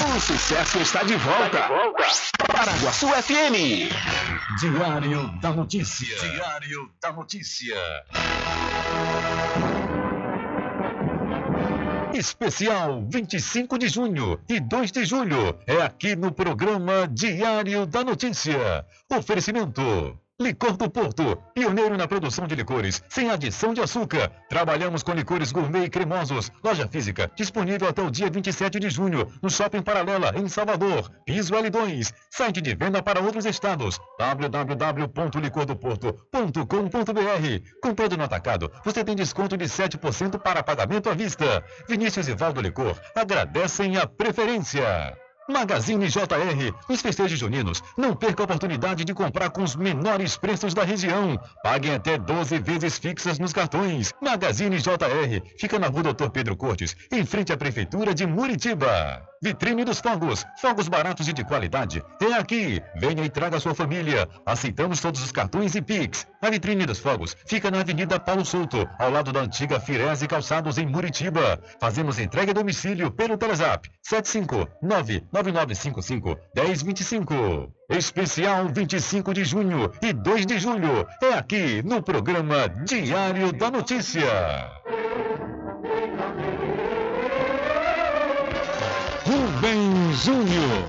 O sucesso está de volta. Paraguaçu FM. Diário da Notícia. Diário da Notícia. Especial 25 de junho e 2 de julho é aqui no programa Diário da Notícia. Oferecimento Licor do Porto, pioneiro na produção de licores, sem adição de açúcar. Trabalhamos com licores gourmet e cremosos. Loja física, disponível até o dia 27 de junho, no Shopping Paralela, em Salvador. Piso L2, site de venda para outros estados. www.licordoporto.com.br Comprando no atacado, você tem desconto de 7% para pagamento à vista. Vinícius e Valdo Licor agradecem a preferência. Magazine JR, os festejos juninos. Não perca a oportunidade de comprar com os menores preços da região. Paguem até 12 vezes fixas nos cartões. Magazine JR, fica na rua Doutor Pedro Cortes, em frente à Prefeitura de Muritiba. Vitrine dos Fogos, fogos baratos e de qualidade. É aqui. Venha e traga sua família. Aceitamos todos os cartões e Pix. A Vitrine dos Fogos fica na Avenida Paulo Souto, ao lado da antiga Firese Calçados, em Muritiba. Fazemos entrega a domicílio pelo Telezap 759 9955 1025. Especial 25 de junho e 2 de julho. É aqui no programa Diário da Notícia. Rubem Júnior.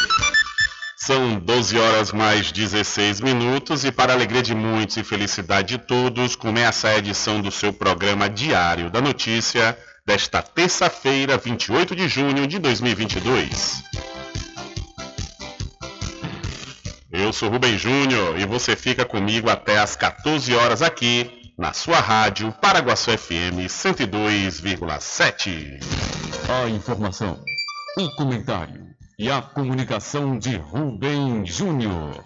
São 12 horas mais 16 minutos e para alegria de muitos e felicidade de todos, começa a edição do seu programa Diário da Notícia desta terça-feira, 28 de junho de 2022. Eu sou Rubem Júnior e você fica comigo até às 14 horas aqui na sua rádio Paraguaçu FM 102,7. A informação, o comentário e a comunicação de Rubem Júnior.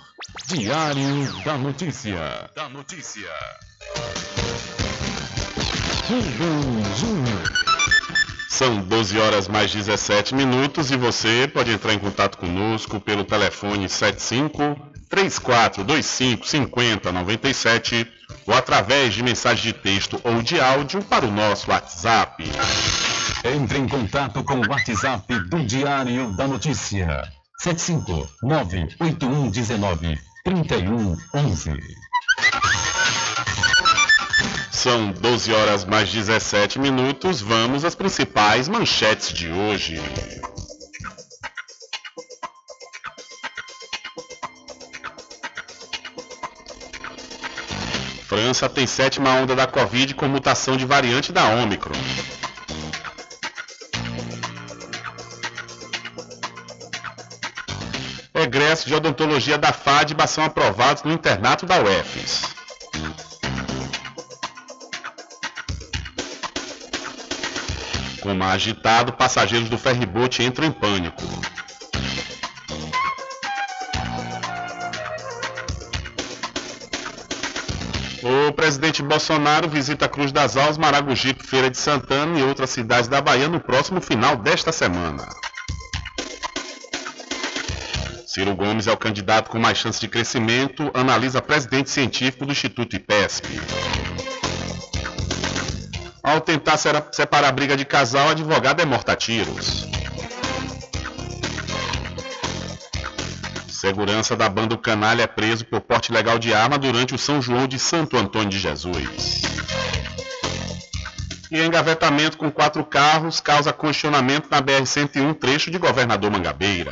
Diário da Notícia. Da Notícia. Rubem Júnior. São 12 horas mais 17 minutos e você pode entrar em contato conosco pelo telefone 75 3425 5097 ou através de mensagem de texto ou de áudio para o nosso WhatsApp. Entre em contato com o WhatsApp do Diário da Notícia. 759-8119-3111. São 12 horas mais 17 minutos. Vamos às principais manchetes de hoje. França tem sétima onda da Covid com mutação de variante da Ômicron. Egressos de odontologia da FADBA são aprovados no internato da UFES. Como agitado, passageiros do ferribote entram em pânico. O presidente Bolsonaro visita Cruz das Almas, Maragogipe, Feira de Santana e outras cidades da Bahia no próximo final desta semana. Ciro Gomes é o candidato com mais chance de crescimento, analisa presidente científico do Instituto IPESP. Ao tentar separar a briga de casal, advogado é morta a tiros. Segurança da banda Canalha é preso por porte legal de arma durante o São João de Santo Antônio de Jesus. E engavetamento com quatro carros causa questionamento na BR-101, trecho de Governador Mangabeira.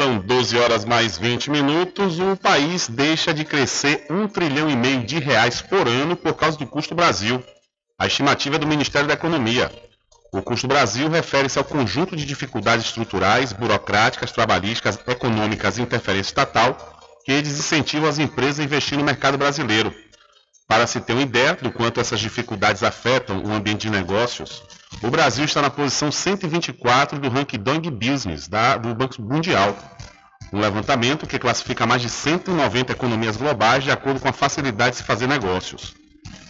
São 12 horas mais 20 minutos. O país deixa de crescer 1 trilhão e meio de reais por ano por causa do custo Brasil. A estimativa é do Ministério da Economia. O custo Brasil refere-se ao conjunto de dificuldades estruturais, burocráticas, trabalhísticas, econômicas e interferência estatal que desincentivam as empresas a investir no mercado brasileiro. Para se ter uma ideia do quanto essas dificuldades afetam o ambiente de negócios, o Brasil está na posição 124 do ranking Doing Business da, do Banco Mundial. Um levantamento que classifica mais de 190 economias globais de acordo com a facilidade de se fazer negócios.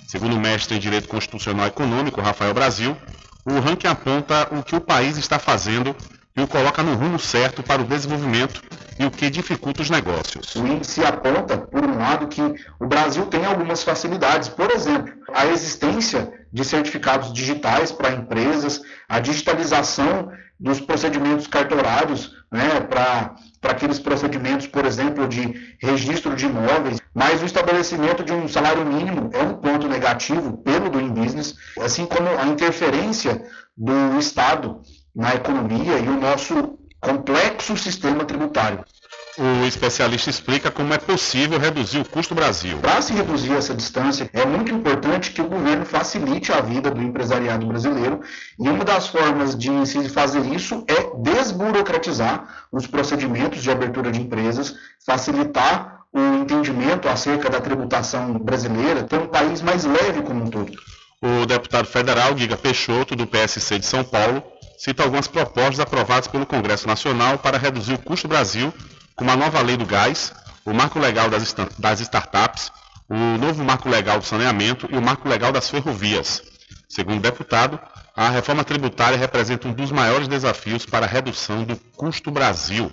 Segundo o mestre em Direito Constitucional Econômico, Rafael Brasil, o ranking aponta o que o país está fazendo e o coloca no rumo certo para o desenvolvimento e o que dificulta os negócios. O índice aponta, por um lado, que o Brasil tem algumas facilidades. Por exemplo, a existência de certificados digitais para empresas, a digitalização dos procedimentos cartorários né, para aqueles procedimentos, por exemplo, de registro de imóveis, mas o estabelecimento de um salário mínimo é um ponto negativo pelo Doing Business, assim como a interferência do Estado na economia e o nosso complexo sistema tributário. O especialista explica como é possível reduzir o custo Brasil. Para se reduzir essa distância, é muito importante que o governo facilite a vida do empresariado brasileiro e uma das formas de se fazer isso é desburocratizar os procedimentos de abertura de empresas, facilitar o entendimento acerca da tributação brasileira, ter um país mais leve como um todo. O deputado federal Giga Peixoto, do PSC de São Paulo, cita algumas propostas aprovadas pelo Congresso Nacional para reduzir o custo Brasil como a nova lei do gás, o marco legal das, das startups, o novo marco legal do saneamento e o marco legal das ferrovias. Segundo o deputado, a reforma tributária representa um dos maiores desafios para a redução do custo Brasil.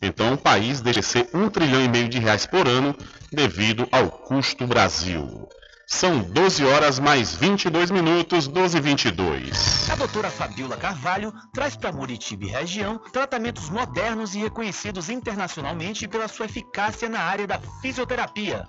Então, o país deixa de ser um trilhão e meio de reais por ano devido ao custo Brasil. São 12 horas mais 22 minutos, 12 e 22. A doutora Fabiola Carvalho traz para Muritiba e região tratamentos modernos e reconhecidos internacionalmente pela sua eficácia na área da fisioterapia.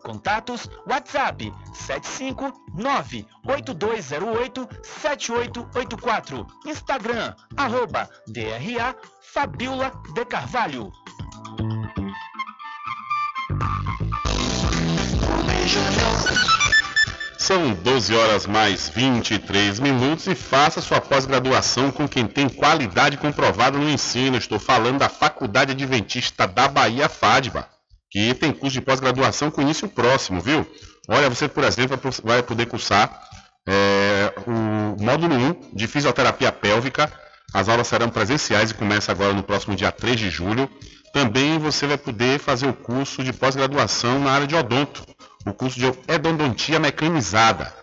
Contatos WhatsApp 759-8208-7884. Instagram, arroba DRA Fabiola de Carvalho. São 12 horas mais 23 minutos e faça sua pós-graduação com quem tem qualidade comprovada no ensino. Estou falando da Faculdade Adventista da Bahia, FADBA que tem curso de pós-graduação com início próximo, viu? Olha, você, por exemplo, vai poder cursar é, o módulo 1 de fisioterapia pélvica. As aulas serão presenciais e começa agora no próximo dia 3 de julho. Também você vai poder fazer o curso de pós-graduação na área de odonto, o curso de endodontia mecanizada.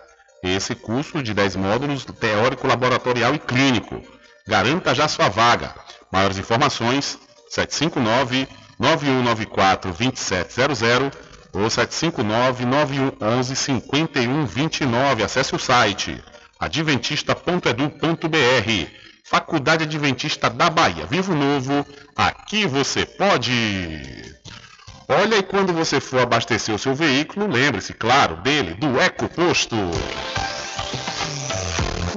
Esse curso de 10 módulos, teórico, laboratorial e clínico. Garanta já sua vaga. Maiores informações, 759 9194 2700 ou 759 9111 5129. Acesse o site adventista.edu.br. Faculdade Adventista da Bahia. Vivo Novo, aqui você pode. Olha, e quando você for abastecer o seu veículo, lembre-se, claro, dele, do EcoPosto.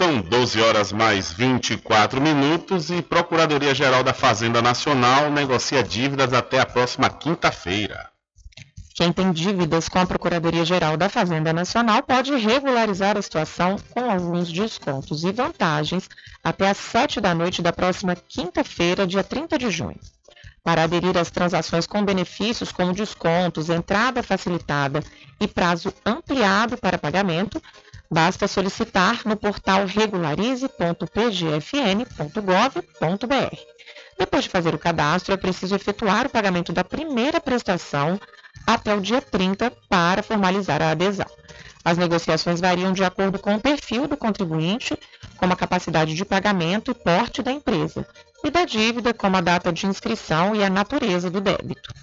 São 12 horas mais 24 minutos e Procuradoria-Geral da Fazenda Nacional negocia dívidas até a próxima quinta-feira. Quem tem dívidas com a Procuradoria-Geral da Fazenda Nacional pode regularizar a situação com alguns descontos e vantagens até às 7 da noite da próxima quinta-feira, dia 30 de junho. Para aderir às transações com benefícios como descontos, entrada facilitada e prazo ampliado para pagamento, Basta solicitar no portal regularize.pgfn.gov.br. Depois de fazer o cadastro, é preciso efetuar o pagamento da primeira prestação até o dia 30 para formalizar a adesão. As negociações variam de acordo com o perfil do contribuinte, como a capacidade de pagamento e porte da empresa, e da dívida, como a data de inscrição e a natureza do débito.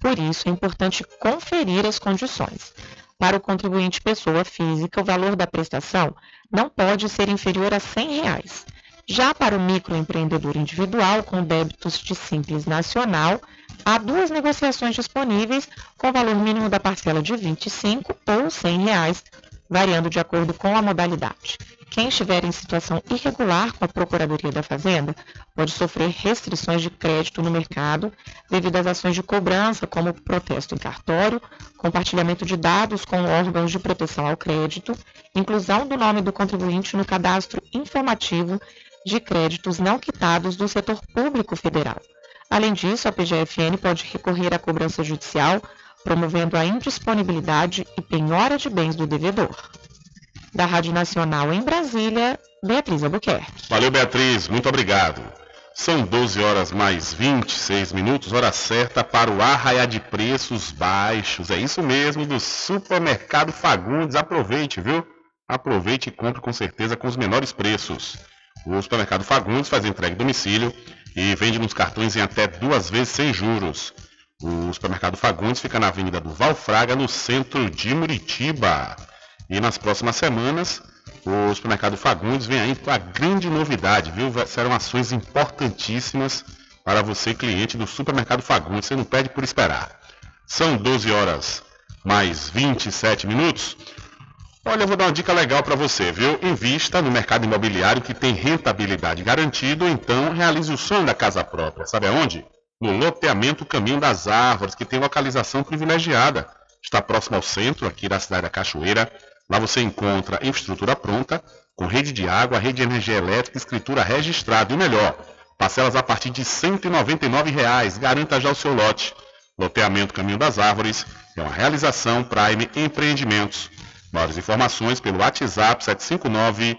Por isso, é importante conferir as condições. Para o contribuinte pessoa física, o valor da prestação não pode ser inferior a 100 reais. Já para o microempreendedor individual com débitos de Simples Nacional, Há duas negociações disponíveis com valor mínimo da parcela de R$ 25 ou 100 reais, variando de acordo com a modalidade. Quem estiver em situação irregular com a Procuradoria da Fazenda pode sofrer restrições de crédito no mercado devido às ações de cobrança, como protesto em cartório, compartilhamento de dados com órgãos de proteção ao crédito, inclusão do nome do contribuinte no cadastro informativo de créditos não quitados do setor público federal. Além disso, a PGFN pode recorrer à cobrança judicial, promovendo a indisponibilidade e penhora de bens do devedor da Rádio Nacional em Brasília, Beatriz Albuquerque. Valeu, Beatriz, muito obrigado. São 12 horas mais 26 minutos, hora certa para o arraia de preços baixos. É isso mesmo, do Supermercado Fagundes. Aproveite, viu? Aproveite e compre com certeza com os menores preços. O Supermercado Fagundes faz entrega em domicílio e vende nos cartões em até duas vezes sem juros. O Supermercado Fagundes fica na Avenida do Valfraga, no centro de Muritiba. E nas próximas semanas, o supermercado Fagundes vem aí com a grande novidade, viu? Serão ações importantíssimas para você, cliente do supermercado Fagundes. Você não pede por esperar. São 12 horas mais 27 minutos. Olha, eu vou dar uma dica legal para você, viu? Invista no mercado imobiliário que tem rentabilidade garantida, então realize o sonho da casa própria. Sabe aonde? No loteamento Caminho das Árvores, que tem localização privilegiada. Está próximo ao centro, aqui da cidade da Cachoeira Lá você encontra infraestrutura pronta, com rede de água, rede de energia elétrica, escritura registrada e o melhor, parcelas a partir de 199 reais. Garanta já o seu lote. Loteamento Caminho das Árvores é uma realização Prime Empreendimentos. Maiores informações pelo WhatsApp 759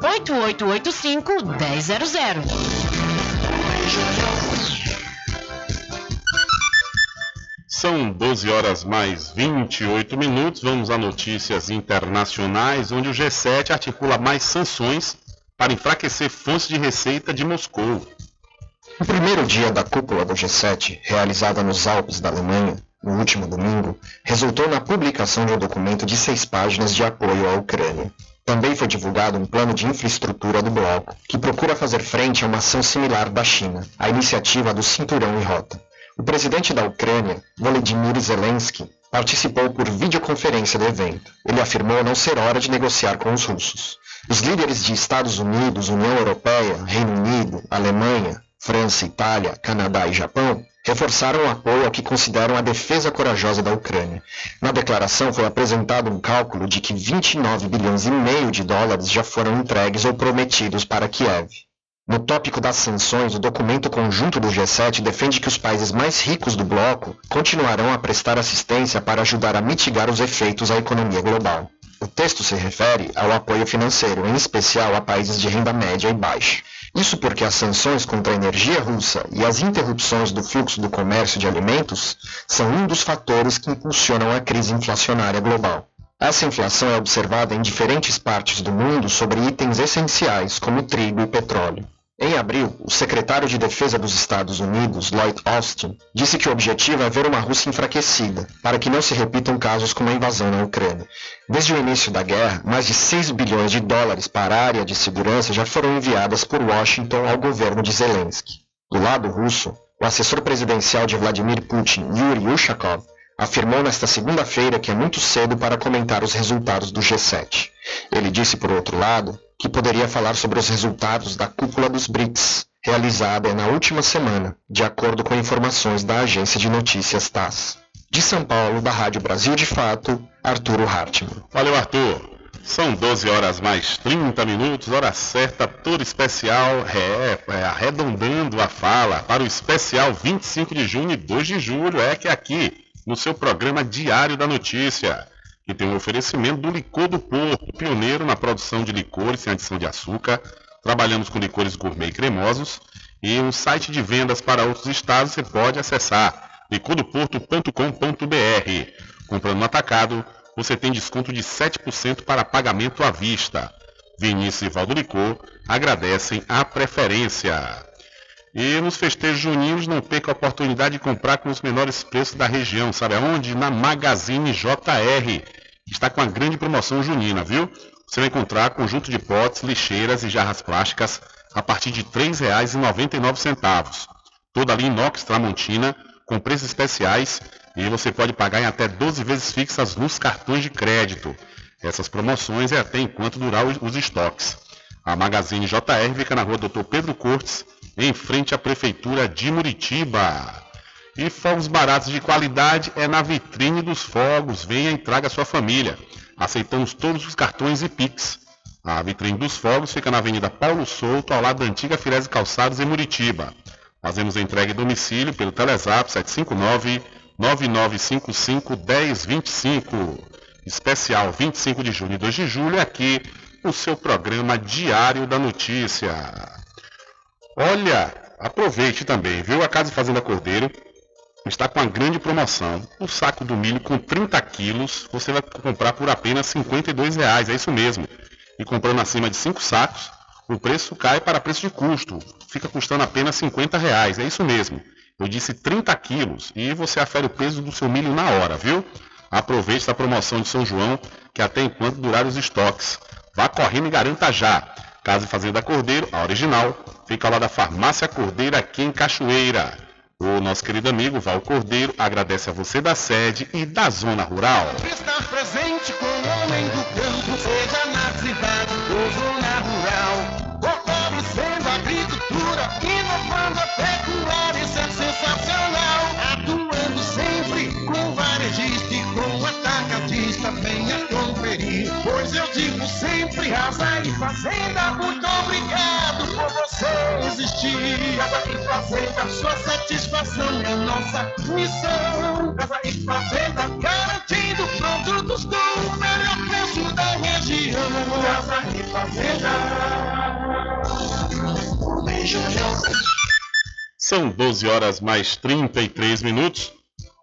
98885 1000. São 12 horas mais 28 minutos. Vamos a notícias internacionais, onde o G7 articula mais sanções para enfraquecer fontes de receita de Moscou. O primeiro dia da cúpula do G7, realizada nos Alpes da Alemanha, no último domingo, resultou na publicação de um documento de seis páginas de apoio à Ucrânia. Também foi divulgado um plano de infraestrutura do bloco, que procura fazer frente a uma ação similar da China, a iniciativa do Cinturão e Rota. O presidente da Ucrânia, Volodymyr Zelensky, participou por videoconferência do evento. Ele afirmou não ser hora de negociar com os russos. Os líderes de Estados Unidos, União Europeia, Reino Unido, Alemanha, França, Itália, Canadá e Japão reforçaram o apoio ao que consideram a defesa corajosa da Ucrânia. Na declaração foi apresentado um cálculo de que 29 bilhões e meio de dólares já foram entregues ou prometidos para Kiev. No tópico das sanções, o documento conjunto do G7 defende que os países mais ricos do bloco continuarão a prestar assistência para ajudar a mitigar os efeitos à economia global. O texto se refere ao apoio financeiro, em especial a países de renda média e baixa. Isso porque as sanções contra a energia russa e as interrupções do fluxo do comércio de alimentos são um dos fatores que impulsionam a crise inflacionária global. Essa inflação é observada em diferentes partes do mundo sobre itens essenciais como trigo e petróleo. Em abril, o secretário de Defesa dos Estados Unidos, Lloyd Austin, disse que o objetivo é ver uma Rússia enfraquecida, para que não se repitam casos como a invasão na Ucrânia. Desde o início da guerra, mais de 6 bilhões de dólares para a área de segurança já foram enviadas por Washington ao governo de Zelensky. Do lado russo, o assessor presidencial de Vladimir Putin, Yuri Ushakov, afirmou nesta segunda-feira que é muito cedo para comentar os resultados do G7. Ele disse, por outro lado, que poderia falar sobre os resultados da cúpula dos BRICS, realizada na última semana, de acordo com informações da agência de notícias TASS. De São Paulo, da Rádio Brasil de Fato, Arturo Hartmann. Valeu, Arthur. São 12 horas mais 30 minutos, hora certa, toda especial, é, é, arredondando a fala para o especial 25 de junho e 2 de julho, é que é aqui no seu programa Diário da Notícia, que tem um oferecimento do Licor do Porto, pioneiro na produção de licores sem adição de açúcar. Trabalhamos com licores gourmet e cremosos e um site de vendas para outros estados você pode acessar licordoporto.com.br. Comprando no atacado, você tem desconto de 7% para pagamento à vista. Vinícius e Valdo Licor agradecem a preferência. E nos festejos juninos não perca a oportunidade de comprar com os menores preços da região. Sabe aonde? Na Magazine JR. Está com a grande promoção junina, viu? Você vai encontrar conjunto de potes, lixeiras e jarras plásticas a partir de R$ 3,99. Toda linha inox Tramontina com preços especiais e você pode pagar em até 12 vezes fixas nos cartões de crédito. Essas promoções é até enquanto durar os estoques. A Magazine JR fica na rua Dr. Pedro Cortes, em frente à Prefeitura de Muritiba. E fogos baratos de qualidade é na vitrine dos fogos. Venha e traga sua família. Aceitamos todos os cartões e Pix. A vitrine dos fogos fica na Avenida Paulo Souto, ao lado da antiga Firese Calçados, em Muritiba. Fazemos entrega em domicílio pelo Telezap 759 9955 1025. Especial 25 de junho e 2 de julho aqui no seu programa Diário da Notícia. Olha, aproveite também, viu? A Casa Fazenda Cordeiro está com uma grande promoção. O saco do milho com 30 quilos você vai comprar por apenas R$ 52,00, é isso mesmo. E comprando acima de 5 sacos, o preço cai para preço de custo. Fica custando apenas R$ 50,00, é isso mesmo. Eu disse 30 quilos e você afere o peso do seu milho na hora, viu? Aproveite essa promoção de São João, que até enquanto durar os estoques. Vá correndo e garanta já. Casa e Fazenda Cordeiro, a original, fica lá da Farmácia Cordeiro aqui em Cachoeira. O nosso querido amigo Val Cordeiro agradece a você da sede e da zona rural. Estar presente com o homem do campo, seja na cidade ou zona rural. Casa e Fazenda, muito obrigado por você existir. Casa e Fazenda, sua satisfação é nossa missão. Casa e Fazenda, garantindo produtos do melhor preço da região. Casa e Fazenda. Beijo, São 12 horas mais 33 minutos.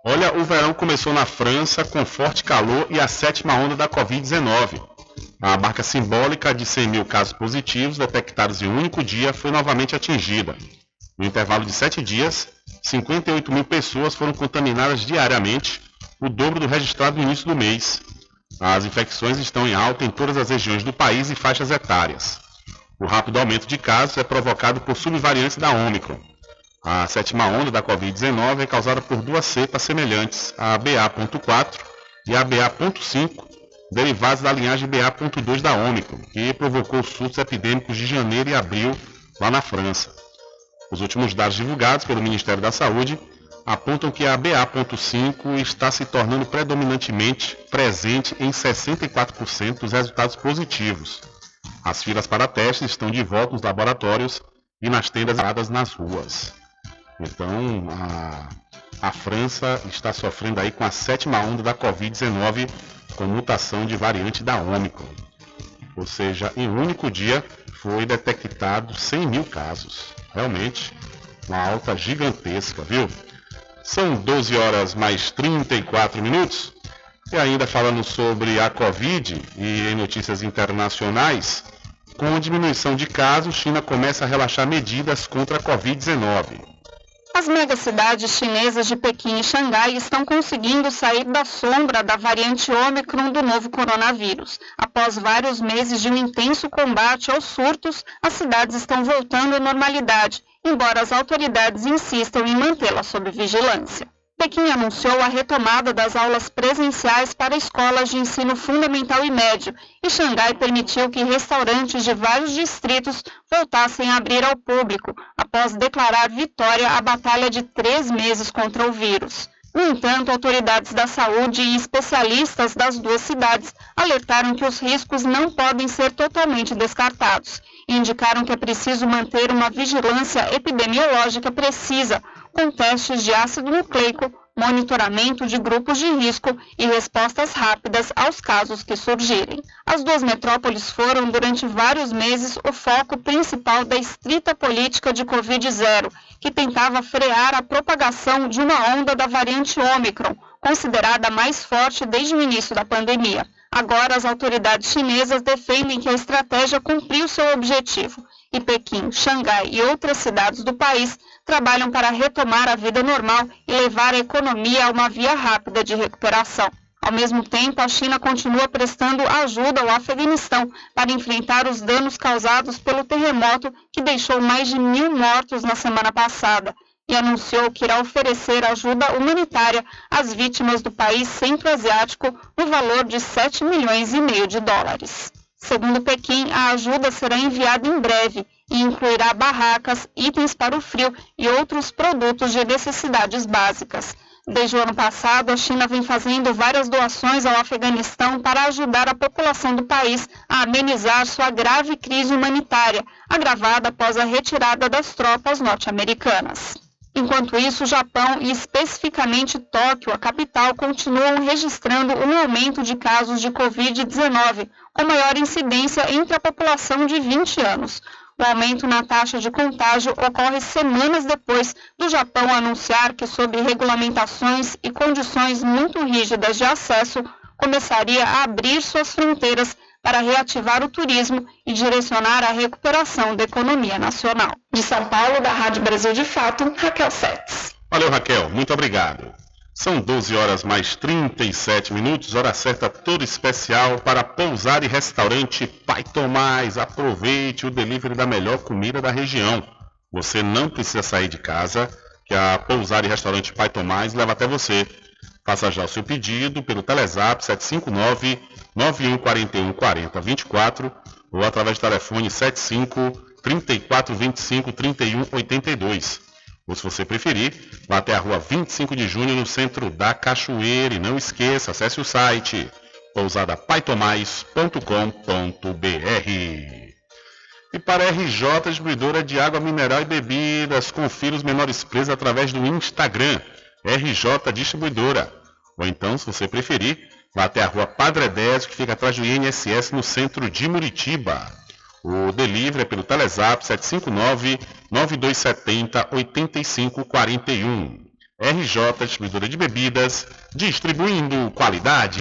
Olha, o verão começou na França com forte calor e a sétima onda da Covid-19. A marca simbólica de 100 mil casos positivos detectados em um único dia foi novamente atingida. No intervalo de sete dias, 58 mil pessoas foram contaminadas diariamente, o dobro do registrado no início do mês. As infecções estão em alta em todas as regiões do país e faixas etárias. O rápido aumento de casos é provocado por subvariantes da Ômicron. A sétima onda da Covid-19 é causada por duas cepas semelhantes, a BA.4 e a BA.5, derivadas da linhagem BA.2 da Ômicron, que provocou surtos epidêmicos de janeiro e abril lá na França. Os últimos dados divulgados pelo Ministério da Saúde apontam que a BA.5 está se tornando predominantemente presente em 64% dos resultados positivos. As filas para testes estão de volta nos laboratórios e nas tendas paradas nas ruas. Então, a, a França está sofrendo aí com a sétima onda da Covid-19 com mutação de variante da Ômicron. Ou seja, em um único dia foi detectado 100 mil casos. Realmente, uma alta gigantesca, viu? São 12 horas mais 34 minutos. E ainda falando sobre a Covid e em notícias internacionais, com a diminuição de casos, China começa a relaxar medidas contra a Covid-19. As megacidades chinesas de Pequim e Xangai estão conseguindo sair da sombra da variante Ômicron do novo coronavírus. Após vários meses de um intenso combate aos surtos, as cidades estão voltando à normalidade, embora as autoridades insistam em mantê-la sob vigilância. Pequim anunciou a retomada das aulas presenciais para escolas de ensino fundamental e médio, e Xangai permitiu que restaurantes de vários distritos voltassem a abrir ao público, após declarar vitória à batalha de três meses contra o vírus. No entanto, autoridades da saúde e especialistas das duas cidades alertaram que os riscos não podem ser totalmente descartados e indicaram que é preciso manter uma vigilância epidemiológica precisa com testes de ácido nucleico monitoramento de grupos de risco e respostas rápidas aos casos que surgirem. As duas metrópoles foram, durante vários meses, o foco principal da estrita política de Covid-0, que tentava frear a propagação de uma onda da variante Ômicron, considerada mais forte desde o início da pandemia. Agora, as autoridades chinesas defendem que a estratégia cumpriu seu objetivo e Pequim, Xangai e outras cidades do país trabalham para retomar a vida normal e levar a economia a uma via rápida de recuperação. Ao mesmo tempo, a China continua prestando ajuda ao Afeganistão para enfrentar os danos causados pelo terremoto que deixou mais de mil mortos na semana passada e anunciou que irá oferecer ajuda humanitária às vítimas do país centro-asiático no valor de 7 milhões e meio de dólares. Segundo Pequim, a ajuda será enviada em breve e incluirá barracas, itens para o frio e outros produtos de necessidades básicas. Desde o ano passado, a China vem fazendo várias doações ao Afeganistão para ajudar a população do país a amenizar sua grave crise humanitária, agravada após a retirada das tropas norte-americanas. Enquanto isso, o Japão e especificamente Tóquio, a capital, continuam registrando um aumento de casos de Covid-19, com maior incidência entre a população de 20 anos. O aumento na taxa de contágio ocorre semanas depois do Japão anunciar que, sob regulamentações e condições muito rígidas de acesso, começaria a abrir suas fronteiras para reativar o turismo e direcionar a recuperação da economia nacional. De São Paulo, da Rádio Brasil de Fato, Raquel Setes. Valeu, Raquel. Muito obrigado. São 12 horas mais 37 minutos, hora certa toda especial para pousar e restaurante Pai Tomás. Aproveite o delivery da melhor comida da região. Você não precisa sair de casa, que a pousar e restaurante Pai Tomás leva até você. Faça já o seu pedido pelo Telezap 759 9141 40 24 ou através do telefone 75 34 25 31 82. Ou se você preferir, vá até a rua 25 de junho no centro da Cachoeira e não esqueça, acesse o site pousadapaitomais.com.br. E para a RJ Distribuidora de Água Mineral e Bebidas, confira os menores preços através do Instagram, RJ Distribuidora. Ou então, se você preferir, vá até a rua Padre Désio, que fica atrás do INSS no centro de Muritiba. O delivery é pelo Telezap 759-9270-8541. RJ Distribuidora de Bebidas, distribuindo qualidade.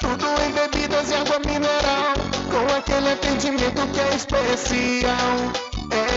Tudo em bebidas e água mineral, com aquele atendimento que é especial.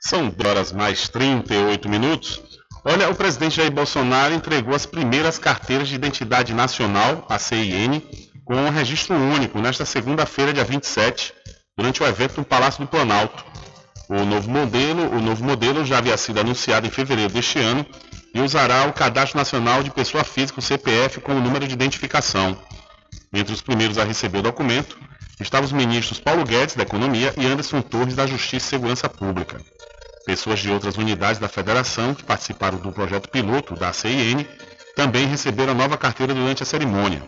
São horas mais 38 minutos. Olha, o presidente Jair Bolsonaro entregou as primeiras carteiras de identidade nacional, a CIN, com um registro único nesta segunda-feira, dia 27, durante o evento no Palácio do Planalto. O novo modelo, o novo modelo já havia sido anunciado em fevereiro deste ano e usará o Cadastro Nacional de Pessoa Física, o CPF, como número de identificação. Entre os primeiros a receber o documento estavam os ministros Paulo Guedes, da Economia, e Anderson Torres, da Justiça e Segurança Pública. Pessoas de outras unidades da federação que participaram do projeto piloto da CIN também receberam a nova carteira durante a cerimônia.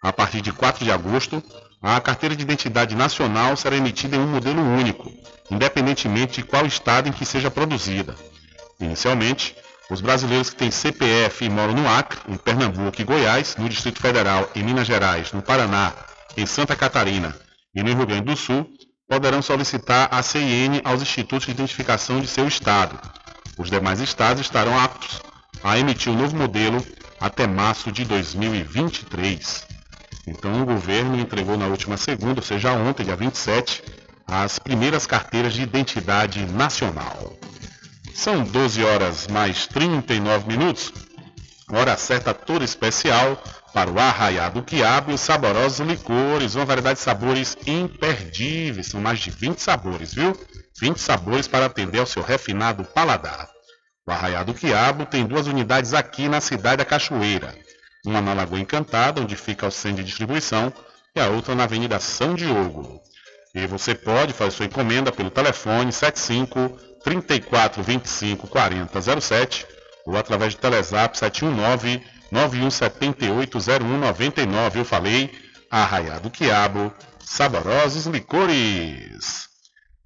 A partir de 4 de agosto, a carteira de identidade nacional será emitida em um modelo único, independentemente de qual estado em que seja produzida. Inicialmente, os brasileiros que têm CPF e moram no Acre, em Pernambuco e Goiás, no Distrito Federal, em Minas Gerais, no Paraná, em Santa Catarina e no Rio Grande do Sul, poderão solicitar a CIN aos institutos de identificação de seu estado. Os demais estados estarão aptos a emitir o novo modelo até março de 2023. Então, o governo entregou na última segunda, ou seja, ontem, dia 27, as primeiras carteiras de identidade nacional. São 12 horas mais 39 minutos. Hora certa toda especial para o arraiado quiabo e os saborosos licores, uma variedade de sabores imperdíveis. São mais de 20 sabores, viu? 20 sabores para atender ao seu refinado paladar. O Arraiado Quiabo tem duas unidades aqui na cidade da Cachoeira. Uma na Lagoa Encantada, onde fica o centro de distribuição, e a outra na Avenida São Diogo. E você pode fazer sua encomenda pelo telefone 75 34 25 40 07 ou através do Telezap 719 9178 0199. Eu falei Arraiado Quiabo, saborosos licores.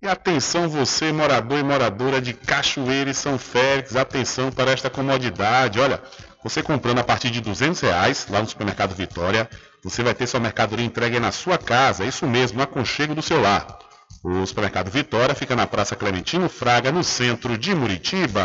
E atenção você, morador e moradora de Cachoeira e São Félix, atenção para esta comodidade. Olha, você comprando a partir de 200 reais lá no supermercado Vitória, você vai ter sua mercadoria entregue na sua casa, isso mesmo, no aconchego do seu lar. O supermercado Vitória fica na Praça Clementino Fraga, no centro de Muritiba.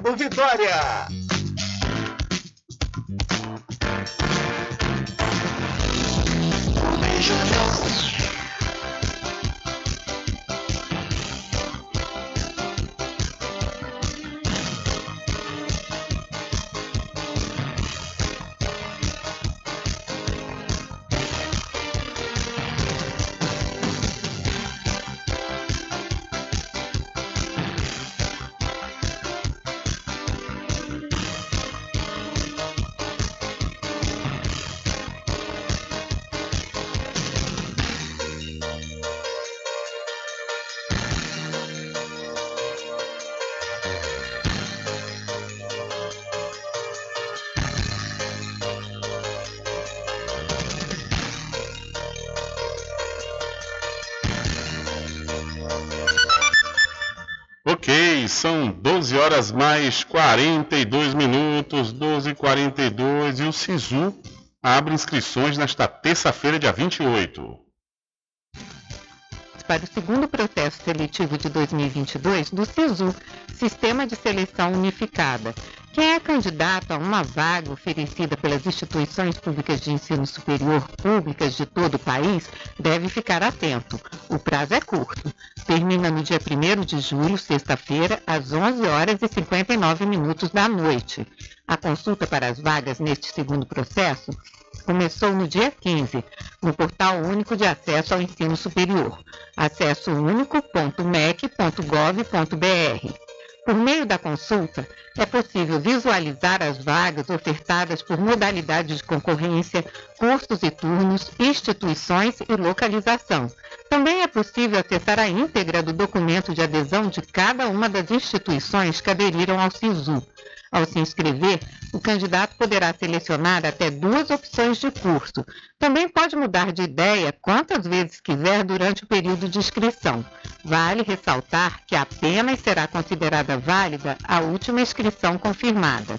Vitória. Ok, horas mais 42 minutos, 12 e 42 e o SISU abre inscrições nesta terça-feira, dia 28. para o segundo processo seletivo de 2022 do SISU, Sistema de Seleção Unificada. Quem é candidato a uma vaga oferecida pelas instituições públicas de ensino superior públicas de todo o país deve ficar atento. O prazo é curto. Termina no dia 1 de julho, sexta-feira, às 11 horas e 59 minutos da noite. A consulta para as vagas neste segundo processo começou no dia 15, no Portal Único de Acesso ao Ensino Superior, acessounico.mec.gov.br. Por meio da consulta, é possível visualizar as vagas ofertadas por modalidade de concorrência, cursos e turnos, instituições e localização. Também é possível acessar a íntegra do documento de adesão de cada uma das instituições que aderiram ao SISU. Ao se inscrever, o candidato poderá selecionar até duas opções de curso. Também pode mudar de ideia quantas vezes quiser durante o período de inscrição. Vale ressaltar que apenas será considerada válida a última inscrição confirmada.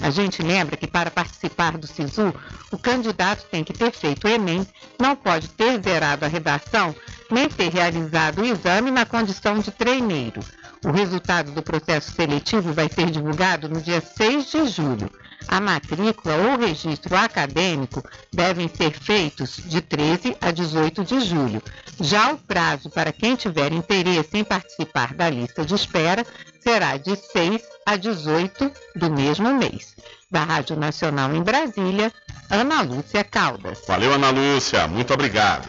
A gente lembra que para participar do SISU, o candidato tem que ter feito o Enem, não pode ter zerado a redação, nem ter realizado o exame na condição de treineiro. O resultado do processo seletivo vai ser divulgado no dia 6 de julho. A matrícula ou registro acadêmico devem ser feitos de 13 a 18 de julho. Já o prazo para quem tiver interesse em participar da lista de espera será de 6 a 18 do mesmo mês. Da Rádio Nacional em Brasília, Ana Lúcia Caldas. Valeu, Ana Lúcia, muito obrigado.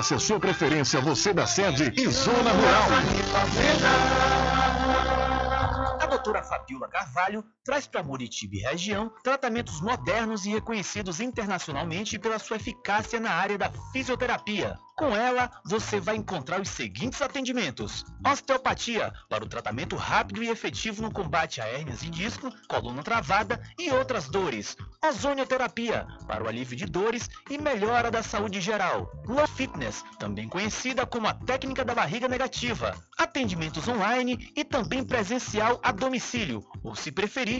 a sua preferência, você da sede e Zona Rural. A doutora Fabiola Carvalho traz para Muritiba e região tratamentos modernos e reconhecidos internacionalmente pela sua eficácia na área da fisioterapia. Com ela, você vai encontrar os seguintes atendimentos: osteopatia, para o tratamento rápido e efetivo no combate a hérnias de disco, coluna travada e outras dores. Ozonioterapia, para o alívio de dores e melhora da saúde geral. Low Fitness, também conhecida como a técnica da barriga negativa. Atendimentos online e também presencial a domicílio, ou se preferir,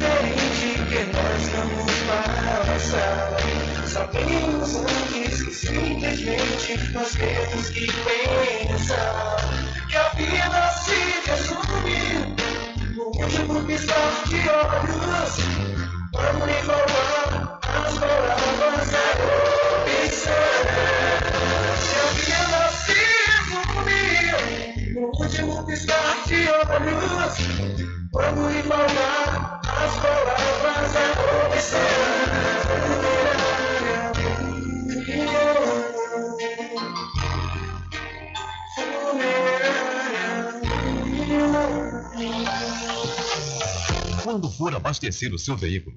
Diferente que nós vamos passar. Sabemos antes que simplesmente nós temos que pensar que a vida se resume no último piscar de olhos. Vamos lhe as palavras da opção. Último piscar de olhos. Lhe falar as palavras da opção. Quando for abastecer o seu veículo,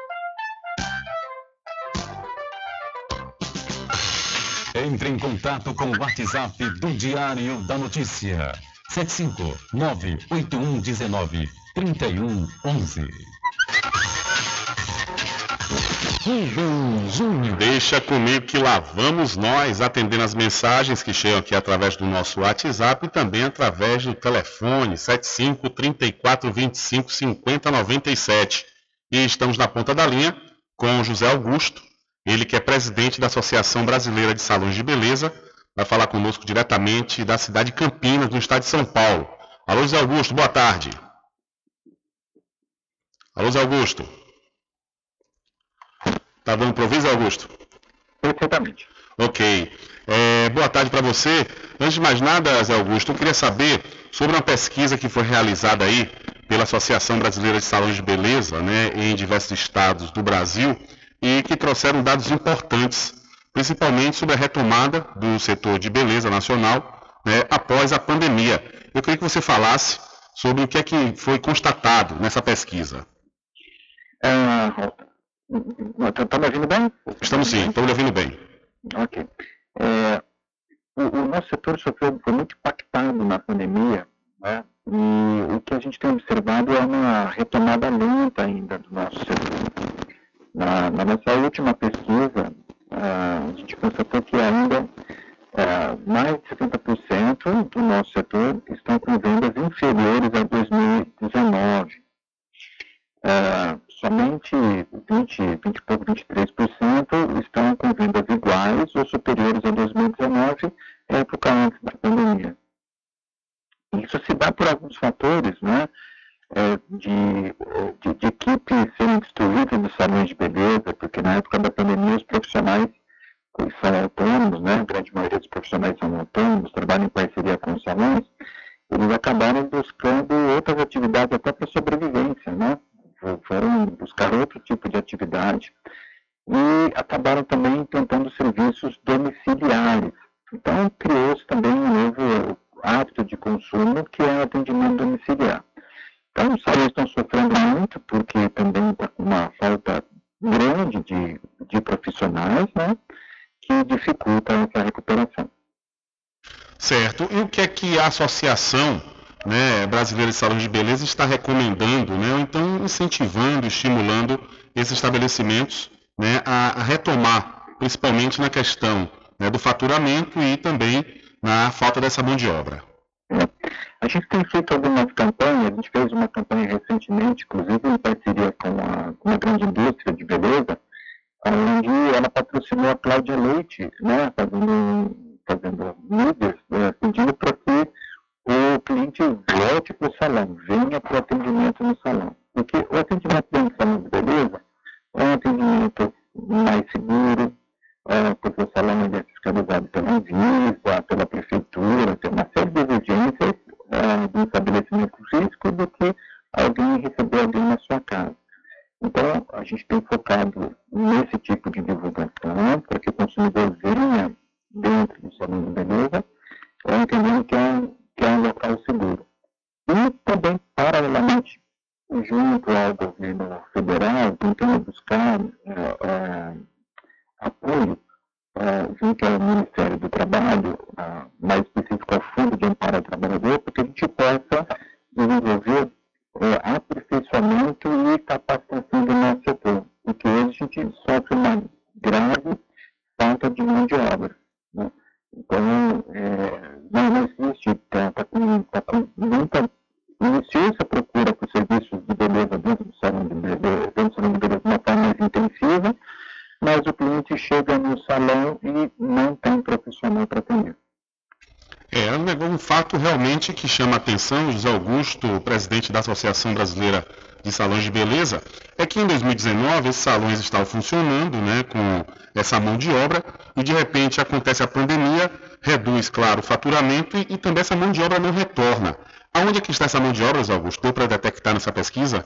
Entre em contato com o WhatsApp do Diário da Notícia. 759-8119-3111. Deixa comigo que lá vamos nós atendendo as mensagens que chegam aqui através do nosso WhatsApp e também através do telefone 75 34 25 50 97. E estamos na ponta da linha com o José Augusto, ele que é presidente da Associação Brasileira de Salões de Beleza, vai falar conosco diretamente da cidade de Campinas, no estado de São Paulo. Alô, Zé Augusto, boa tarde. Alô, Zé Augusto. Tá dando para ouvir, Zé Augusto? Perfeitamente. Ok. É, boa tarde para você. Antes de mais nada, Zé Augusto, eu queria saber sobre uma pesquisa que foi realizada aí pela Associação Brasileira de Salões de Beleza, né, em diversos estados do Brasil, e que trouxeram dados importantes, principalmente sobre a retomada do setor de beleza nacional né, após a pandemia. Eu queria que você falasse sobre o que é que foi constatado nessa pesquisa. Está me ouvindo bem? Estamos sim, estamos ouvindo bem. Ok. É, o, o nosso setor sofreu, foi muito impactado na pandemia, né? E o que a gente tem observado é uma retomada lenta ainda do nosso setor. Na, na nossa última pesquisa, ah, a gente constatou que ainda ah, mais de 70% do nosso setor estão com vendas inferiores a 2019. Ah, somente 20, 20 e pouco, 23% estão com vendas iguais ou superiores a 2019, época antes da pandemia. Isso se dá por alguns fatores, né? É, de, de, de equipes serem destruídas nos salões de beleza, porque na época da pandemia os profissionais são autônomos, né? a grande maioria dos profissionais são autônomos, trabalham em parceria com os salões, eles acabaram buscando outras atividades até para sobrevivência, né? foram buscar outro tipo de atividade e acabaram também implantando serviços domiciliares. Então criou-se também um novo hábito de consumo que é o atendimento domiciliar. Então, os salões estão sofrendo muito, porque também está com uma falta grande de, de profissionais, né, que dificulta essa recuperação. Certo. E o que é que a Associação né, Brasileira de Salões de Beleza está recomendando, né, ou então incentivando, estimulando esses estabelecimentos né, a, a retomar, principalmente na questão né, do faturamento e também na falta dessa mão de obra? A gente tem feito algumas campanhas, a gente fez uma campanha recentemente, inclusive em parceria com uma, com uma grande indústria de beleza, onde ela patrocinou a Cláudia Leite, né, fazendo, fazendo mídias, né, pedindo para que o cliente volte para o salão, venha para o atendimento no salão. Porque o atendimento dentro do salão de beleza é um atendimento mais seguro, é, porque o salão é fiscalizado pela Anvisa, pela prefeitura, tem uma série de exigências é, do estabelecimento risco do que alguém receber alguém na sua casa. Então, a gente tem focado nesse tipo de divulgação para que o consumidor venha dentro do salão de beleza, entendendo que é, que é um local seguro. E também, paralelamente, junto ao governo federal, tentando buscar é, é, apoio uh, junto ao Ministério do Trabalho, mais específico ao Fundo de Amparo ao Trabalhador, para que a gente possa desenvolver uh, aperfeiçoamento e capacitação do nosso setor, porque hoje a gente sofre uma grave falta de mão de obra. Né? Então, é, não existe, está tá com, tá com muita iniciou essa procura por serviços de beleza dentro do salão de beleza, dentro do salão de beleza de uma forma mais intensiva, mas o cliente chega no salão e não tem profissional para atender. É um, negócio- um fato realmente que chama a atenção, José Augusto, presidente da Associação Brasileira de Salões de Beleza, é que em 2019 esses salões estavam funcionando né, com essa mão de obra e de repente acontece a pandemia, reduz, claro, o faturamento e, e também essa mão de obra não retorna. Aonde é que está essa mão de obra, José Augusto? Deu para detectar nessa pesquisa?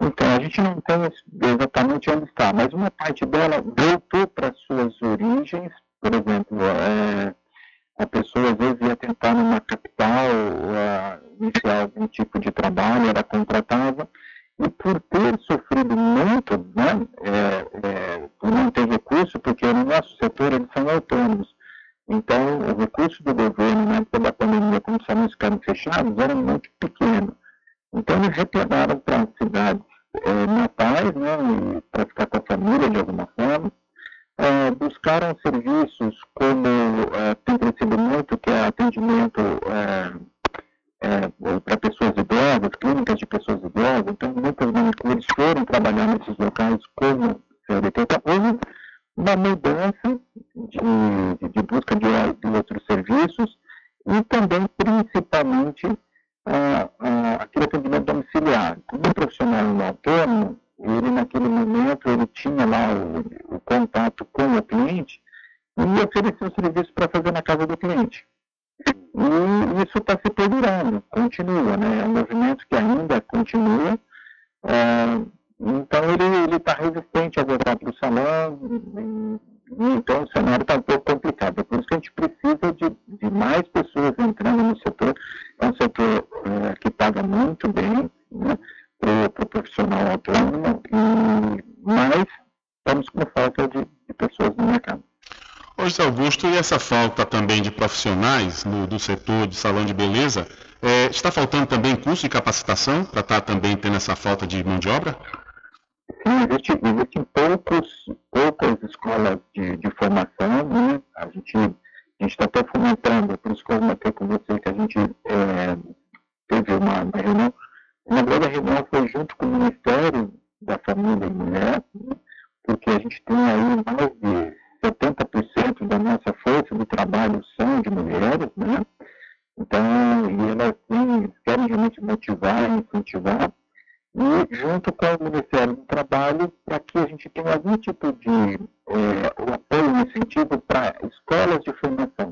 Então, a gente não tem exatamente onde está, mas uma parte dela voltou para suas origens, por exemplo, é, a pessoa às vezes ia tentar numa capital é, iniciar algum tipo de trabalho, ela contratava, e por ter sofrido muito, né, é, é, por não ter recurso, porque no nosso setor eles são autônomos, então o recurso do governo na época da pandemia, quando os salões ficaram fechados, era muito pequeno. Então eles retornaram para as cidades eh, natais, né, para ficar com a família de alguma forma. Eh, buscaram serviços como eh, tem crescido muito, que é atendimento para pessoas idosas, clínicas de pessoas idosas. Então muitas manicures foram trabalhar nesses locais como CLT. Então, houve uma mudança de, de- de busca de, de outros serviços e também, principalmente, ah, ah, aquele atendimento domiciliar. Como um profissional autônomo, ele naquele momento ele tinha lá o, o contato com o cliente e oferecia o serviço para fazer na casa do cliente. E isso está se perdurando, continua, né? É um movimento que ainda continua. ah, então ele está resistente a voltar para o salão, então o cenário está um pouco complicado. É por isso que a gente precisa de, de mais pessoas entrando no setor. É um setor eh, que paga muito bem né, para o profissional autônomo, e, mas estamos com falta de, de pessoas no mercado. José Augusto, e essa falta também de profissionais no, do setor de salão de beleza, é, está faltando também curso de capacitação para estar também tendo essa falta de mão de obra? Existe, existem poucos, poucas escolas de, de formação, né? A gente a gente está até fomentando, por isso que eu comentei com você que a gente é, teve uma, uma reunião. Na verdade, a reunião foi junto com o Ministério da Família e Mulher, né? porque a gente tem aí mais de 70% da nossa força de trabalho são de mulheres, né? Então, e elas sim, querem realmente motivar, incentivar e junto com o Ministério do Trabalho para que a gente tenha algum tipo de o apoio e incentivo para escolas de formação,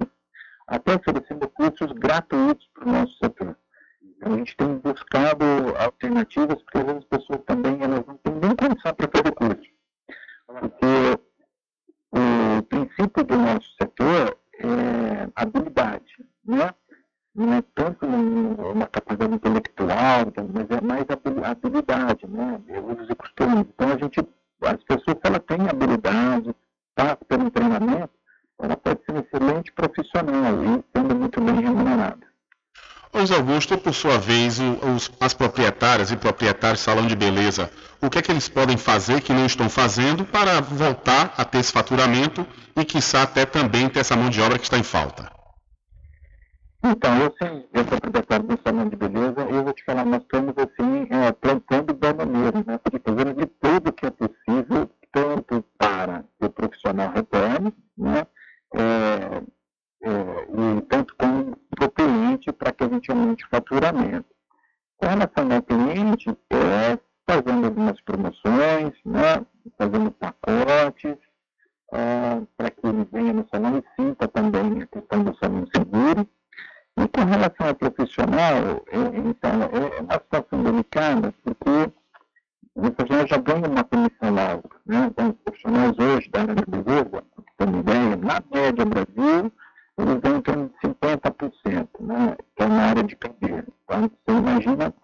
até oferecendo cursos gratuitos para o nosso setor. Então, a gente tem buscado alternativas, porque às vezes as pessoas também elas não têm nem condição para fazer curso. Porque o princípio do nosso setor é habilidade, né? Não é tanto um- uma capacidade intelectual, então, mas é mais habil- habilidade, né? usos e costumes. Então, a gente, as pessoas, se ela tem habilidade, passa pelo treinamento, ela pode ser um excelente profissional e sendo muito bem remunerada. José Augusto, por sua vez, os- as proprietárias e proprietários de salão de beleza, o que é que eles podem fazer que não estão fazendo para voltar a ter esse faturamento e, quiçá, até também ter essa mão de obra que está em falta? Então, eu sei, eu sou proprietário do salão de beleza, eu vou te falar, nós estamos assim, é, plantando bananeira, né? Porque fazendo de tudo que é possível, tanto para o profissional retorne, né? É, é, e tanto como para o cliente, para que a gente aumente o faturamento. Com relação ao cliente, é fazendo algumas promoções, né? Fazendo pacotes, ah, para que ele venha no salão e sinta também a questão do salão seguro. E com relação ao profissional, então, é uma situação delicada, porque o profissional já ganha uma comissão alta. Né? Então, os profissionais hoje da área da beleza, ter uma ideia, na média Brasil, eles ganham em torno de 50%, né? que é na área de cabelo. Então, você imagina,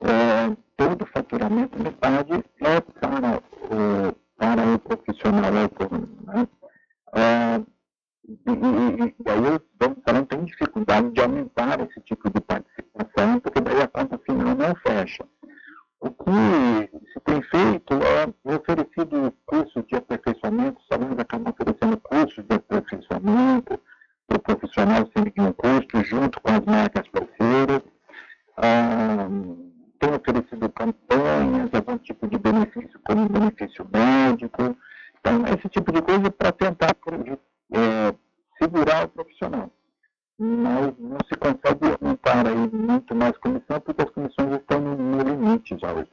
é, todo o faturamento, metade é para o, para o profissional autônomo. Né? É, e, aí os do salão têm dificuldade de aumentar esse tipo de participação, porque daí a conta final não fecha. O que se tem feito é oferecido cursos de aperfeiçoamento, os salões acabam oferecendo cursos de aperfeiçoamento, para o profissional seguir um curso junto com as marcas parceiras, ah, tem oferecido campanhas, algum tipo de benefício como benefício médico, então esse tipo de coisa para tentar eh, segurar o profissional. mas não se consegue aumentar aí muito mais comissão, porque as comissões estão no, no limite já hoje.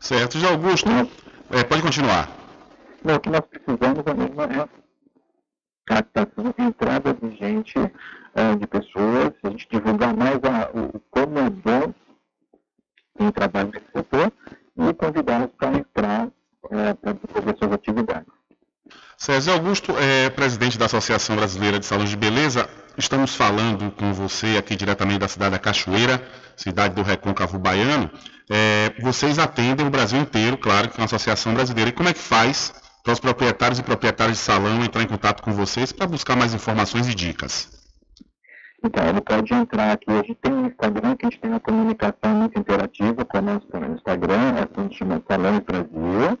Certo. Já Augusto, é, pode continuar. Não, o que nós precisamos é mesmo é captação entrada de gente, eh, de pessoas, a gente divulgar mais a, o, como é bom quem trabalha nesse setor e convidá-los para entrar eh, para desenvolver suas atividades. César Augusto é presidente da Associação Brasileira de Salões de Beleza. Estamos falando com você aqui diretamente da cidade da Cachoeira, cidade do Recôncavo Baiano. É, vocês atendem o Brasil inteiro, claro, é uma associação brasileira. E como é que faz para os proprietários e proprietários de salão entrar em contato com vocês para buscar mais informações e dicas? Então, ele pode entrar aqui. A gente tem um Instagram que a gente tem uma comunicação muito interativa com o nosso Instagram, é assim, chama Salões Brasil.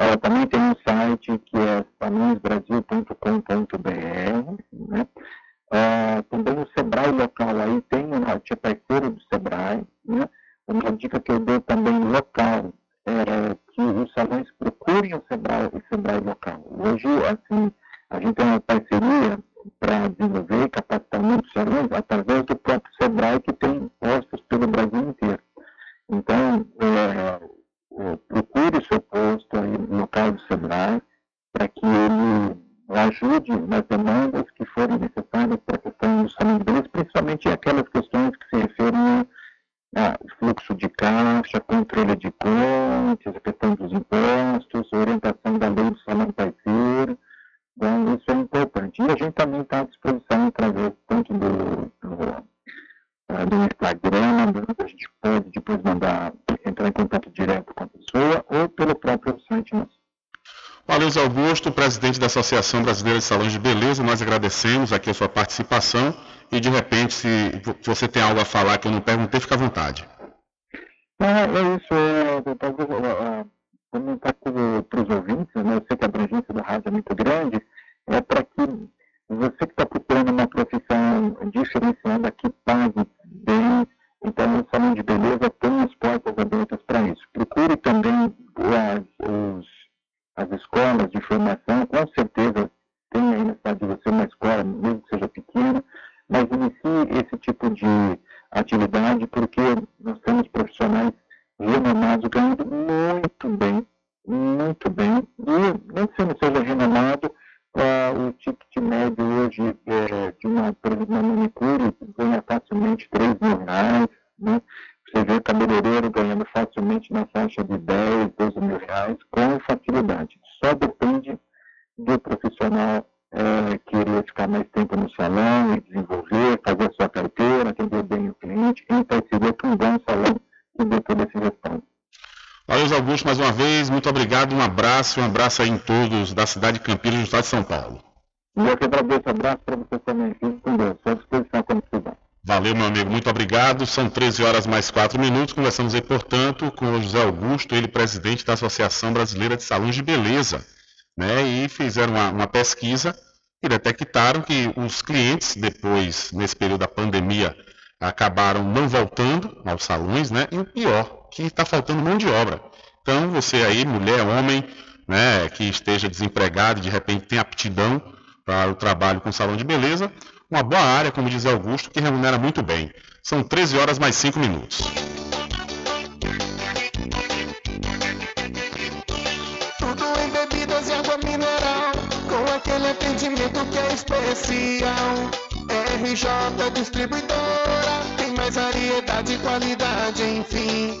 Uh, também tem um site que é salõesbrasil.com.br, né? Uh, também o Sebrae local aí tem uma tia parceira do Sebrae, né? Uma dica que eu dou também local é que os salões procurem o Sebrae, o Sebrae local. Hoje, assim, a gente tem uma parceria para desenvolver e capacitar muitos salões através do próprio Sebrae, que tem postos pelo Brasil inteiro. Então, é, procure o seu posto no local do Sebrae para que ele ajude nas demandas que forem necessárias para a questão dos deles, principalmente aquelas questões que se referem ao fluxo de caixa, controle de contas, a questão dos impostos, orientação da lei do salão parceiro. Então, isso é importante. E a gente também está à disposição através tanto do, do do Instagram, a gente pode depois mandar, entrar em contato direto com a pessoa ou pelo próprio site nosso. Valeu, Zé Augusto, presidente da Associação Brasileira de Salões de Beleza. Nós agradecemos aqui a sua participação e, de repente, se você tem algo a falar que eu não perguntei, fica à vontade. É, é isso, é, talvez é, comentar para os ouvintes, né, eu sei que a abrangência da rádio é muito grande, é para que você que está procurando uma profissão diferenciada que pague bem, então o Salão de Beleza tem as portas abertas para isso. Procure também as, os, as escolas de formação, com certeza tem aí na cidade de você uma escola, mesmo que seja pequena, mas inicie esse tipo de atividade, porque nós temos profissionais renomados ganhando muito bem, muito bem, e nem se não seja renomado, Uh, o ticket médio hoje é, de uma, por exemplo, manicure ganha facilmente 3 mil reais, né? Você vê o cabeleireiro ganhando facilmente na faixa de 10, 12 mil reais com facilidade. Só depende do profissional é, querer ficar mais tempo no salão e desenvolver, fazer a sua carteira, atender bem o cliente, em parceria com um bom salão que dê todo esse respaldo. Valeu, Augusto, mais uma vez. Muito obrigado. Um abraço. Um abraço aí em todos da cidade de Campinas, do estado de São Paulo. Eu que agradeço. Abraço para você também. Fique com Deus. À disposição quando precisar. Valeu, meu amigo. Muito obrigado. São 13 horas mais 4 minutos. Conversamos aí, portanto, com o José Augusto, ele presidente da Associação Brasileira de Salões de Beleza. Né? E fizeram uma, uma pesquisa e detectaram que os clientes, depois, nesse período da pandemia, acabaram não voltando aos salões, né? E o pior, que está faltando mão de obra. Então, você aí, mulher, homem, né, que esteja desempregado de repente tem aptidão para o trabalho com salão de beleza, uma boa área, como diz Augusto, que remunera muito bem. São 13 horas mais 5 minutos. Tudo em bebidas e água mineral, com aquele atendimento que é especial. RJ Distribuidora, tem mais variedade e qualidade, enfim.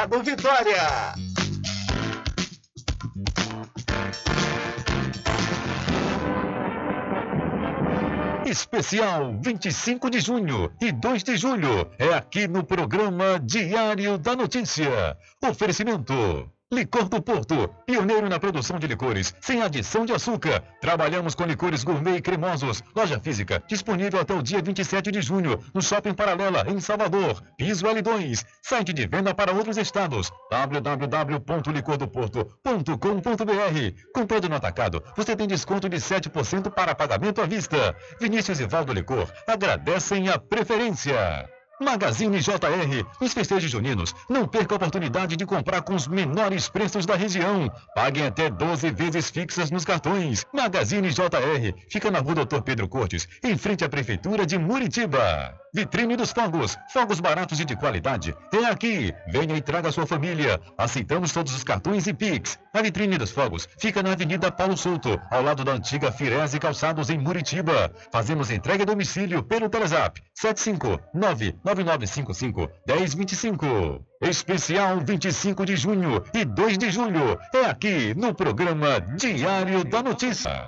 Vitória. Especial 25 de junho e 2 de julho é aqui no programa Diário da Notícia. Oferecimento. Licor do Porto, pioneiro na produção de licores, sem adição de açúcar. Trabalhamos com licores gourmet e cremosos. Loja física, disponível até o dia 27 de junho, no Shopping Paralela, em Salvador. Piso L2, site de venda para outros estados. www.licordoporto.com.br Comprando no atacado, você tem desconto de 7% para pagamento à vista. Vinícius e Valdo Licor agradecem a preferência. Magazine JR, os festejos juninos. Não perca a oportunidade de comprar com os menores preços da região. Paguem até 12 vezes fixas nos cartões. Magazine JR, fica na rua Doutor Pedro Cortes, em frente à Prefeitura de Muritiba. Vitrine dos Fogos, fogos baratos e de qualidade. É aqui. Venha e traga sua família. Aceitamos todos os cartões e Pix. A Vitrine dos Fogos fica na Avenida Paulo Souto, ao lado da antiga Firese Calçados, em Muritiba. Fazemos entrega a domicílio pelo Telezap 759-9955-1025. Especial 25 de junho e 2 de julho. É aqui no programa Diário da Notícia.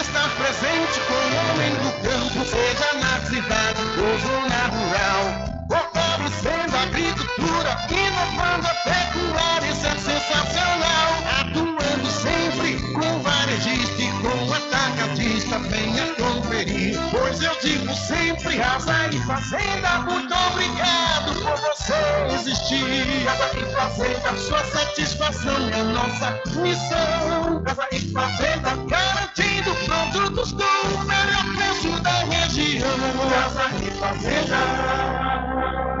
Estar presente com o homem do campo, seja na cidade ou zona rural. Fortalecendo a agricultura, inovando a pecuária, venha conferir. Pois eu digo sempre, Casa e Fazenda, muito obrigado por você existir. Casa e Fazenda, sua satisfação é nossa missão. Casa e Fazenda, garantindo produtos com o melhor preço da região. Casa e Fazenda.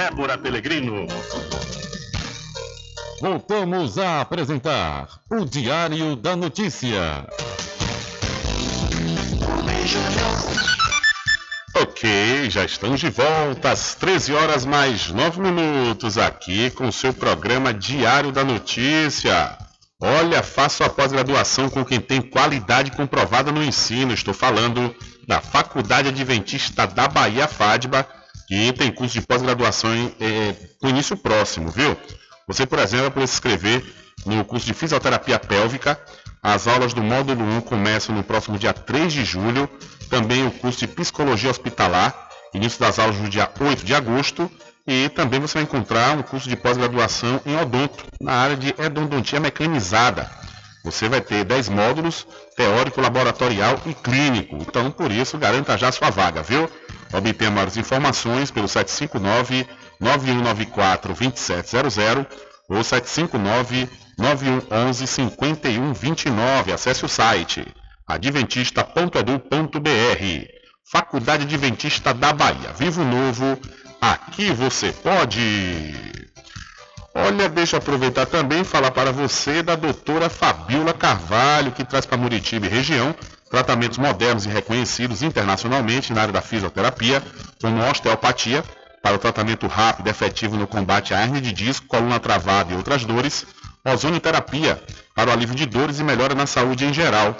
Débora Pelegrino. Voltamos a apresentar o Diário da Notícia. Ok, já estamos de volta às 13 horas mais 9 minutos aqui com o seu programa Diário da Notícia. Olha, faça a pós-graduação com quem tem qualidade comprovada no ensino. Estou falando da Faculdade Adventista da Bahia FADBA, que tem curso de pós-graduação em- eh, com início próximo, viu? Você, por exemplo, pode se inscrever no curso de fisioterapia pélvica. As aulas do módulo 1 começam no próximo dia 3 de julho. Também o curso de psicologia hospitalar, início das aulas no dia 8 de agosto. E também você vai encontrar um curso de pós-graduação em odonto, na área de endodontia mecanizada. Você vai ter 10 módulos, teórico, laboratorial e clínico. Então, por isso, garanta já sua vaga, viu? Obtenha maiores informações pelo 759-9194-2700 ou 759-9111-5129. Acesse o site adventista.edu.br. Faculdade Adventista da Bahia. Vivo Novo, aqui você pode. Olha, deixa eu aproveitar também e falar para você da doutora Fabiola Carvalho, que traz para Muritiba e região tratamentos modernos e reconhecidos internacionalmente na área da fisioterapia, como osteopatia, para o tratamento rápido e efetivo no combate à hernia de disco, coluna travada e outras dores, ozonioterapia, para o alívio de dores e melhora na saúde em geral.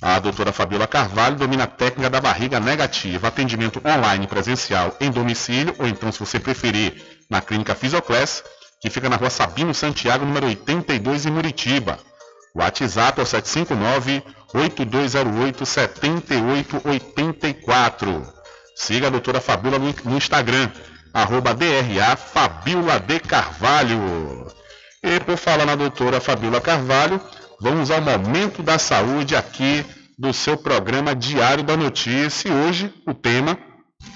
A doutora Fabiola Carvalho domina a técnica da barriga negativa, atendimento online presencial em domicílio, ou então, se você preferir, na clínica Fisioclass, que fica na rua Sabino Santiago, número 82, em Muritiba. WhatsApp é o 759-8208-7884. Siga a doutora Fabiola no Instagram, arroba DRA Fabiola de Carvalho. E por falar na doutora Fabiola Carvalho, vamos ao momento da saúde aqui do seu programa Diário da Notícia. E hoje o tema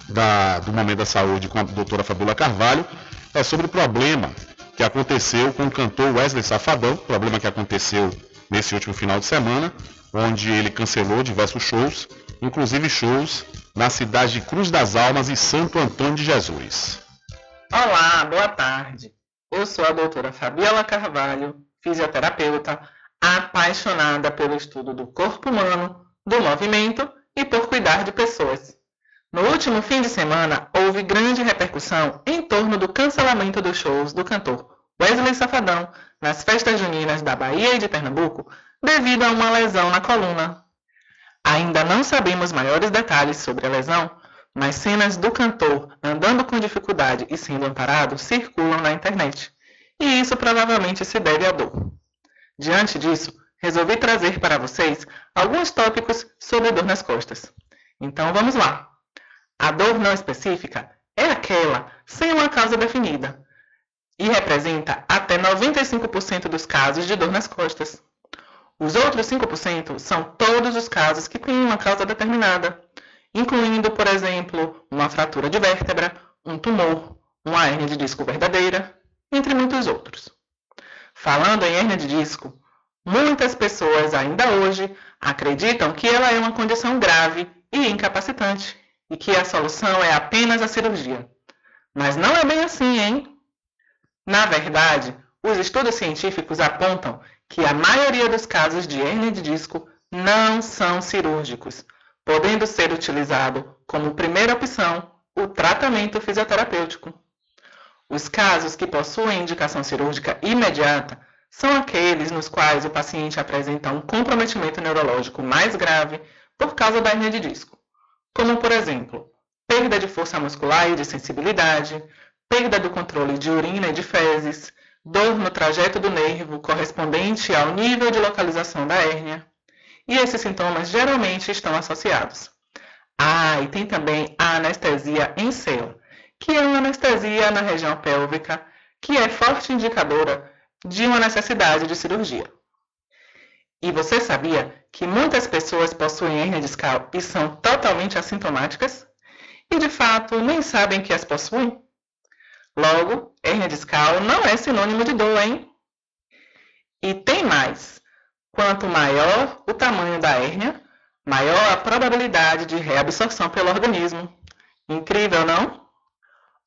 da, do Momento da Saúde com a doutora Fabiola Carvalho é sobre o problema que aconteceu com o cantor Wesley Safadão, problema que aconteceu nesse último final de semana, onde ele cancelou diversos shows, inclusive shows na cidade de Cruz das Almas e Santo Antônio de Jesus. Olá, boa tarde. Eu sou a doutora Fabiola Carvalho, fisioterapeuta, apaixonada pelo estudo do corpo humano, do movimento e por cuidar de pessoas. No último fim de semana, houve grande repercussão em torno do cancelamento dos shows do cantor Wesley Safadão nas festas juninas da Bahia e de Pernambuco devido a uma lesão na coluna. Ainda não sabemos maiores detalhes sobre a lesão, mas cenas do cantor andando com dificuldade e sendo amparado circulam na internet. E isso provavelmente se deve à dor. Diante disso, resolvi trazer para vocês alguns tópicos sobre dor nas costas. Então vamos lá! A dor não específica é aquela sem uma causa definida e representa até 95% dos casos de dor nas costas. Os outros 5% são todos os casos que têm uma causa determinada, incluindo, por exemplo, uma fratura de vértebra, um tumor, uma hernia de disco verdadeira, entre muitos outros. Falando em hernia de disco, muitas pessoas ainda hoje acreditam que ela é uma condição grave e incapacitante e que a solução é apenas a cirurgia. Mas não é bem assim, hein? Na verdade, os estudos científicos apontam que a maioria dos casos de hernia de disco não são cirúrgicos, podendo ser utilizado como primeira opção o tratamento fisioterapêutico. Os casos que possuem indicação cirúrgica imediata são aqueles nos quais o paciente apresenta um comprometimento neurológico mais grave por causa da hernia de disco como por exemplo, perda de força muscular e de sensibilidade, perda do controle de urina e de fezes, dor no trajeto do nervo correspondente ao nível de localização da hérnia. E esses sintomas geralmente estão associados. Ah, e tem também a anestesia em cela, que é uma anestesia na região pélvica, que é forte indicadora de uma necessidade de cirurgia. E você sabia que muitas pessoas possuem hernia discal e são totalmente assintomáticas? E de fato nem sabem que as possuem? Logo, hernia discal não é sinônimo de dor, hein? E tem mais. Quanto maior o tamanho da hérnia, maior a probabilidade de reabsorção pelo organismo. Incrível, não?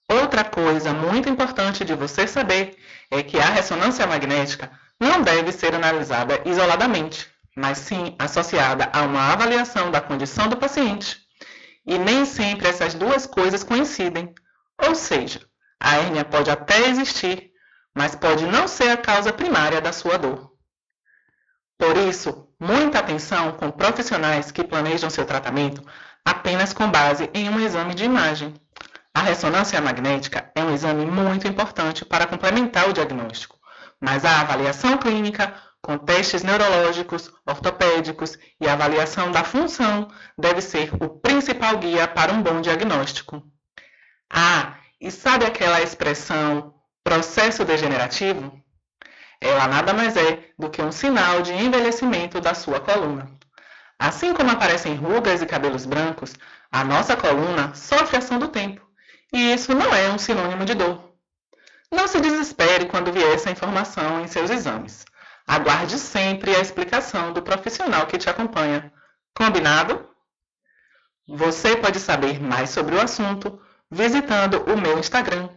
Outra coisa muito importante de você saber é que a ressonância magnética não deve ser analisada isoladamente, mas sim associada a uma avaliação da condição do paciente. E nem sempre essas duas coisas coincidem. Ou seja, a hérnia pode até existir, mas pode não ser a causa primária da sua dor. Por isso, muita atenção com profissionais que planejam seu tratamento apenas com base em um exame de imagem. A ressonância magnética é um exame muito importante para complementar o diagnóstico mas a avaliação clínica, com testes neurológicos, ortopédicos e avaliação da função, deve ser o principal guia para um bom diagnóstico. Ah, e sabe aquela expressão processo degenerativo? Ela nada mais é do que um sinal de envelhecimento da sua coluna. Assim como aparecem rugas e cabelos brancos, a nossa coluna sofre ação do tempo, e isso não é um sinônimo de dor. Não se desespere quando vier essa informação em seus exames. Aguarde sempre a explicação do profissional que te acompanha. Combinado? Você pode saber mais sobre o assunto visitando o meu Instagram,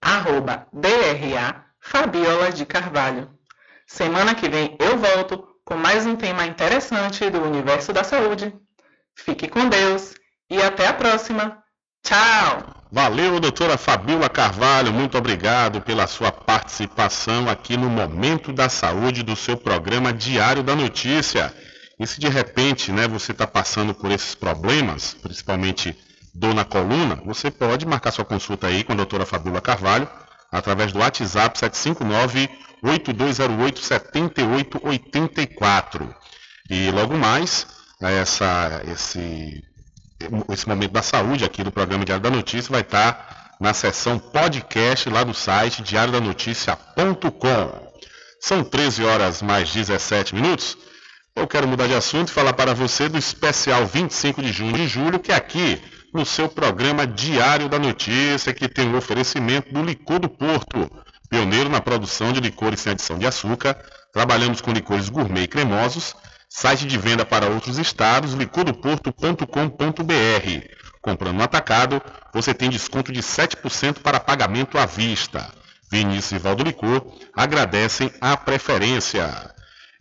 arroba DRA de Carvalho. Semana que vem eu volto com mais um tema interessante do universo da saúde. Fique com Deus e até a próxima. Tchau! Valeu, doutora Fabiola Carvalho, muito obrigado pela sua participação aqui no Momento da Saúde do seu programa Diário da Notícia. E se de repente né, você está passando por esses problemas, principalmente dor na coluna, você pode marcar sua consulta aí com a doutora Fabiola Carvalho através do WhatsApp 759-8208-7884. E logo mais, essa, esse esse momento da saúde aqui do programa Diário da Notícia vai estar na seção podcast lá do site diariodanoticia.com. São 13 horas mais 17 minutos. Eu quero mudar de assunto e falar para você do especial 25 de junho de julho, que é aqui no seu programa Diário da Notícia, que tem o oferecimento do Licor do Porto, pioneiro na produção de licores sem adição de açúcar. Trabalhamos com licores gourmet e cremosos Site de venda para outros estados, licordoporto.com.br. Comprando no atacado, você tem desconto de 7% para pagamento à vista. Vinícius e Valdo Licor agradecem a preferência.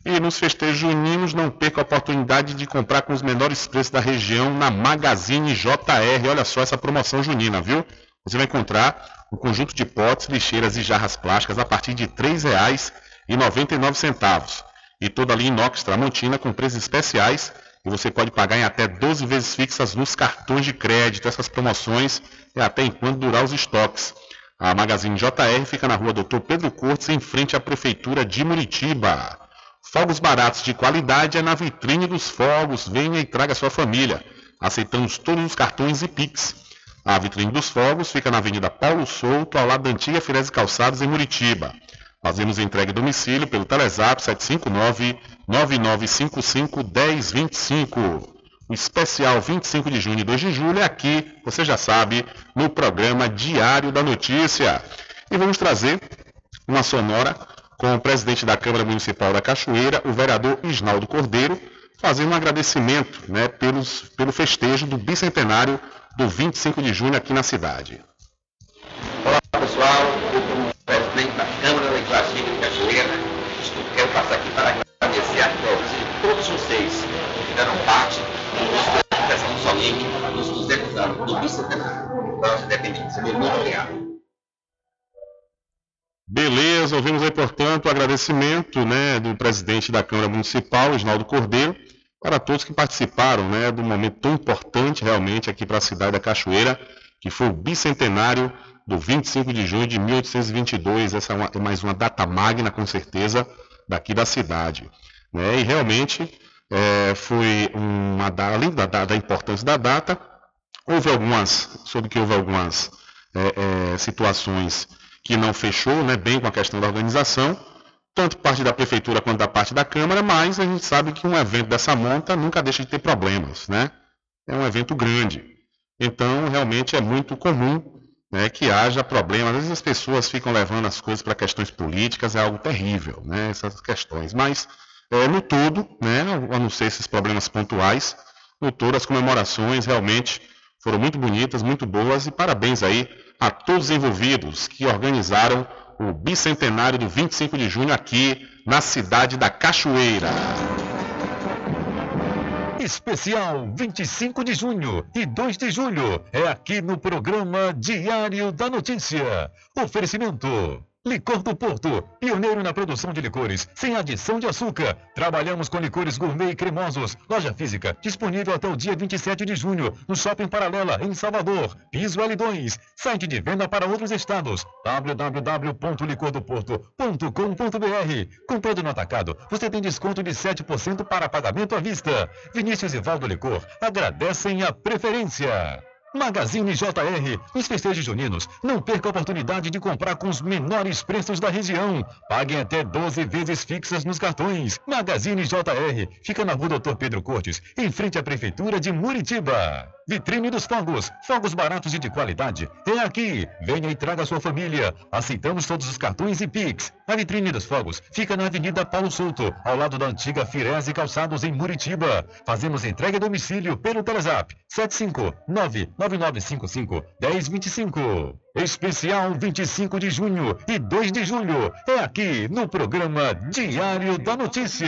E nos festejos juninos, não perca a oportunidade de comprar com os menores preços da região na Magazine JR. Olha só essa promoção junina, viu? Você vai encontrar um conjunto de potes, lixeiras e jarras plásticas a partir de R$ 3,99 e toda linha inox Tramontina com preços especiais e você pode pagar em até 12 vezes fixas nos cartões de crédito. Essas promoções é até enquanto durar os estoques. A Magazine JR fica na rua Doutor Pedro Cortes, em frente à Prefeitura de Muritiba. Fogos baratos de qualidade é na vitrine dos fogos. Venha e traga sua família. Aceitamos todos os cartões e Pix. A vitrine dos fogos fica na Avenida Paulo Souto, ao lado da antiga Firese Calçados, em Muritiba. Fazemos entrega em domicílio pelo Telezap 759-9955-1025. O especial 25 de junho e 2 de julho é aqui, você já sabe, no programa Diário da Notícia. E vamos trazer uma sonora com o presidente da Câmara Municipal da Cachoeira, o vereador Isnaldo Cordeiro, fazendo um agradecimento né, pelos, pelo festejo do bicentenário do 25 de junho aqui na cidade. Olá pessoal, eu como presidente da Câmara Legislativa de Cachoeira, passar aqui para agradecer a todos e todos vocês que fizeram parte da expressão do Solinque nos 200 anos do bicentenário da nossa independência. Muito obrigado. Beleza, ouvimos aí, portanto, o agradecimento né, do presidente da Câmara Municipal, Isnaldo Cordeiro, para todos que participaram né, do momento tão importante realmente aqui para a cidade da Cachoeira, que foi o bicentenário do 25 de junho de 1822. Essa é, uma, é mais uma data magna, com certeza, daqui da cidade. Né? E realmente é, foi uma além da, da, importância da data, houve algumas, sobre que houve algumas é, é, situações que não fechou né, bem com a questão da organização, tanto parte da prefeitura quanto da parte da Câmara, mas a gente sabe que um evento dessa monta nunca deixa de ter problemas, né? É um evento grande. Então, realmente é muito comum né, que haja problemas. Às vezes as pessoas ficam levando as coisas para questões políticas, é algo terrível, né, essas questões. Mas, é, no todo, né, a não ser esses problemas pontuais, no todo as comemorações realmente foram muito bonitas, muito boas e parabéns aí a todos os envolvidos que organizaram o bicentenário do 25 de junho aqui na cidade da Cachoeira. Especial 25 de junho e 2 de julho é aqui no programa Diário da Notícia. Oferecimento Licor do Porto, pioneiro na produção de licores, sem adição de açúcar. Trabalhamos com licores gourmet e cremosos. Loja física, disponível até o dia 27 de junho, no Shopping Paralela, em Salvador. Piso L2, site de venda para outros estados. www.licordoporto.com.br Comprando no atacado, você tem desconto de 7% para pagamento à vista. Vinícius e Valdo Licor agradecem a preferência. Magazine JR, nos festejos juninos, não perca a oportunidade de comprar com os menores preços da região. Paguem até 12 vezes fixas nos cartões. Magazine JR, fica na rua Doutor Pedro Cortes, em frente à Prefeitura de Muritiba. Vitrine dos Fogos, fogos baratos e de qualidade. É aqui. Venha e traga sua família. Aceitamos todos os cartões e Pix. A Vitrine dos Fogos fica na Avenida Paulo Souto, ao lado da antiga Firese Calçados em Muritiba. Fazemos entrega a domicílio pelo Telezap 759-9955-1025. Especial 25 de junho e 2 de julho. É aqui no programa Diário da Notícia.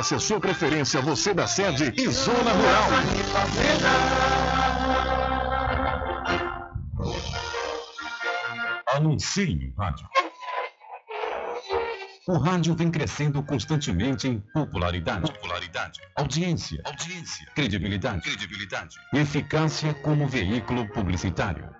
a sua preferência, você da sede e zona rural. Anuncie no rádio. O rádio vem crescendo constantemente em popularidade, popularidade, audiência, audiência, credibilidade, credibilidade, eficácia como veículo publicitário.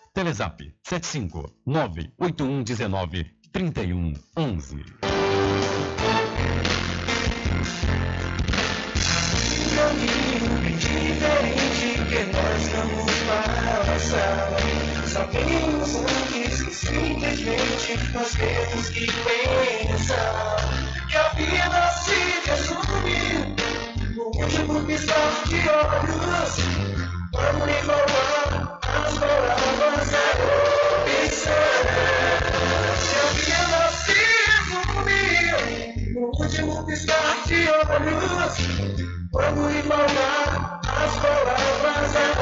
98119 3111. caminho diferente que nós vamos passar. Sabemos antes que simplesmente nós temos que pensar que a vida de. Vamos enrolar as palavras é observar que a vida se resume no último piscar de olhos. Vamos embalar as palavras a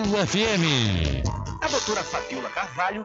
FM. A doutora Fabiola Carvalho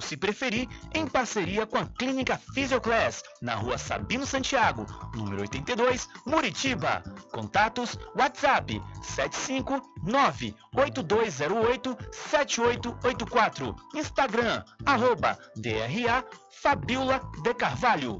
ou se preferir, em parceria com a Clínica Physioclass, na rua Sabino Santiago, número 82, Muritiba. Contatos WhatsApp 759-8208-7884. Instagram, arroba DRA Fabiola de Carvalho.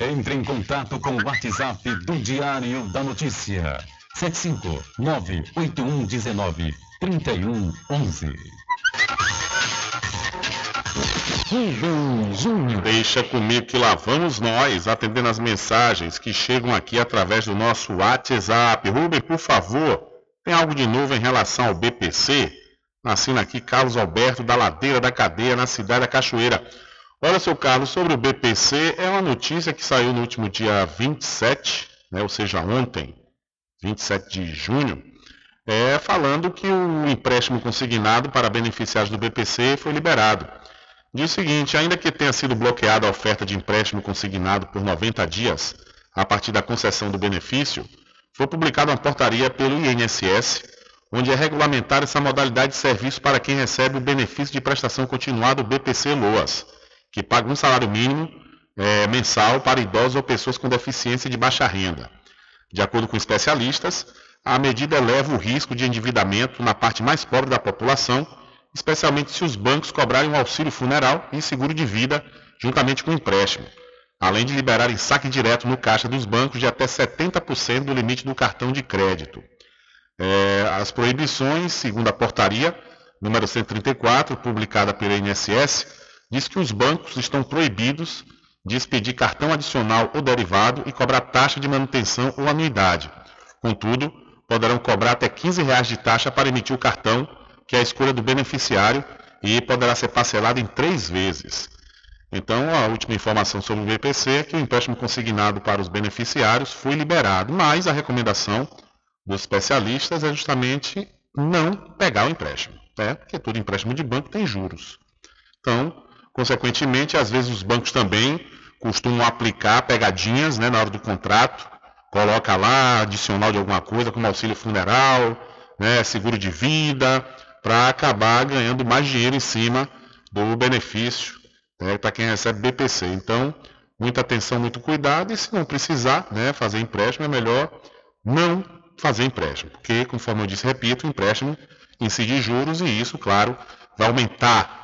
Entre em contato com o WhatsApp do Diário da Notícia. 759-8119-3111. Deixa comigo que lá vamos nós, atendendo as mensagens que chegam aqui através do nosso WhatsApp. Rubem, por favor, tem algo de novo em relação ao BPC? Assina aqui Carlos Alberto da Ladeira da Cadeia, na cidade da Cachoeira. Olha, seu Carlos, sobre o BPC, é uma notícia que saiu no último dia 27, né, ou seja, ontem, 27 de junho, é, falando que o empréstimo consignado para beneficiários do BPC foi liberado. Diz o seguinte, ainda que tenha sido bloqueada a oferta de empréstimo consignado por 90 dias, a partir da concessão do benefício, foi publicada uma portaria pelo INSS, onde é regulamentada essa modalidade de serviço para quem recebe o benefício de prestação continuada do BPC Loas que paga um salário mínimo é, mensal para idosos ou pessoas com deficiência de baixa renda. De acordo com especialistas, a medida eleva o risco de endividamento na parte mais pobre da população, especialmente se os bancos cobrarem um auxílio funeral e seguro de vida juntamente com o empréstimo, além de liberarem saque direto no caixa dos bancos de até 70% do limite do cartão de crédito. É, as proibições, segundo a portaria número 134, publicada pela INSS, diz que os bancos estão proibidos de expedir cartão adicional ou derivado e cobrar taxa de manutenção ou anuidade. Contudo, poderão cobrar até 15 reais de taxa para emitir o cartão, que é a escolha do beneficiário, e poderá ser parcelado em três vezes. Então, a última informação sobre o BPC é que o empréstimo consignado para os beneficiários foi liberado, mas a recomendação dos especialistas é justamente não pegar o empréstimo, né? porque todo empréstimo de banco tem juros. Então, Consequentemente, às vezes os bancos também costumam aplicar pegadinhas né, na hora do contrato, coloca lá adicional de alguma coisa, como auxílio funeral, né, seguro de vida, para acabar ganhando mais dinheiro em cima do benefício né, para quem recebe BPC. Então, muita atenção, muito cuidado, e se não precisar né, fazer empréstimo, é melhor não fazer empréstimo, porque, conforme eu disse, repito, o empréstimo incide juros e isso, claro, vai aumentar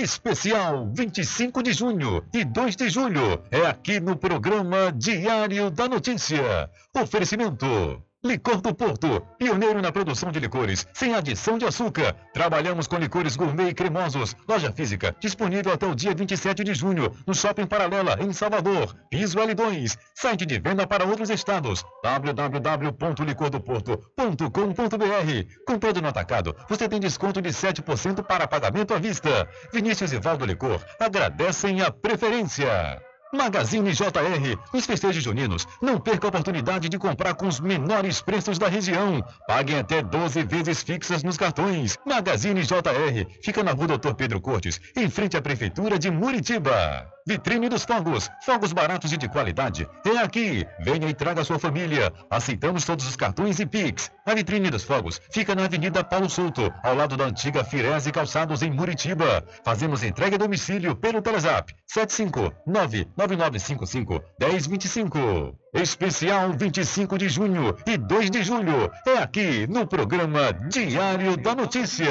Especial 25 de junho e 2 de julho é aqui no programa Diário da Notícia. Oferecimento. Licor do Porto, pioneiro na produção de licores, sem adição de açúcar. Trabalhamos com licores gourmet e cremosos. Loja física, disponível até o dia 27 de junho, no Shopping Paralela, em Salvador. Piso L2, site de venda para outros estados. www.licordoporto.com.br Comprando no atacado, você tem desconto de 7% para pagamento à vista. Vinícius e Valdo Licor agradecem a preferência. Magazine JR, nos festejos juninos, não perca a oportunidade de comprar com os menores preços da região. Paguem até 12 vezes fixas nos cartões. Magazine JR, fica na rua Doutor Pedro Cortes, em frente à Prefeitura de Muritiba. Vitrine dos Fogos, fogos baratos e de qualidade. É aqui, venha e traga sua família. Aceitamos todos os cartões e Pix. A Vitrine dos Fogos fica na Avenida Paulo Souto, ao lado da antiga Firese Calçados, em Muritiba. Fazemos entrega a domicílio pelo Telezap 759-9955-1025. Especial 25 de junho e 2 de julho é aqui no programa Diário da Notícia.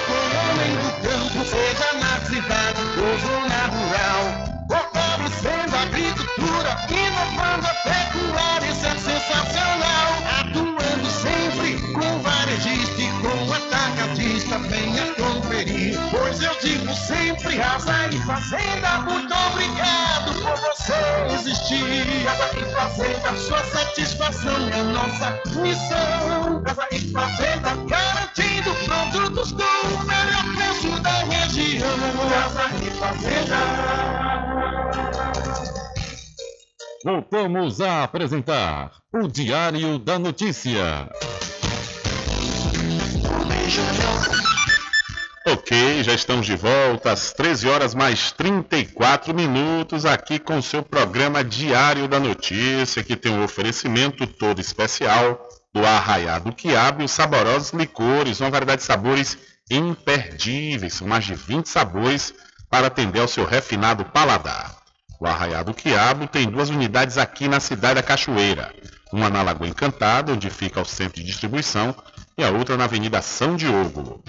com o homem do campo, seja na cidade ou zona rural. Fortalecendo a agricultura, inovando a pecuária, isso é sensacional. Pois eu digo sempre, Casa e Fazenda, muito obrigado por você existir. Casa e Fazenda, sua satisfação é nossa missão. Casa e Fazenda, garantindo produtos com o melhor preço da região. Casa e Fazenda. Voltamos a apresentar o Diário da Notícia. Ok, já estamos de volta às 13 horas mais 34 minutos aqui com seu programa Diário da Notícia, que tem um oferecimento todo especial do Arraiado Quiabo e os saborosos licores, uma variedade de sabores imperdíveis, são mais de 20 sabores para atender ao seu refinado paladar. O Arraiado Quiabo tem duas unidades aqui na cidade da Cachoeira, uma na Lagoa Encantada, onde fica o centro de distribuição, e a outra na Avenida São Diogo.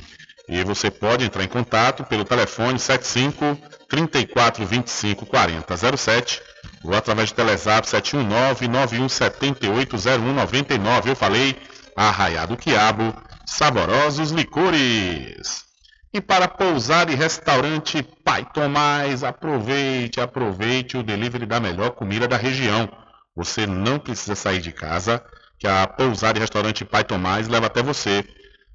E você pode entrar em contato pelo telefone 75 34 25 40 07 ou através do Telezap 719 9178 0199. Eu falei, Arraiado Quiabo, saborosos licores. E para pousar e restaurante Pai Tomás, aproveite, aproveite o delivery da melhor comida da região. Você não precisa sair de casa, que a pousar e restaurante Pai Tomás leva até você.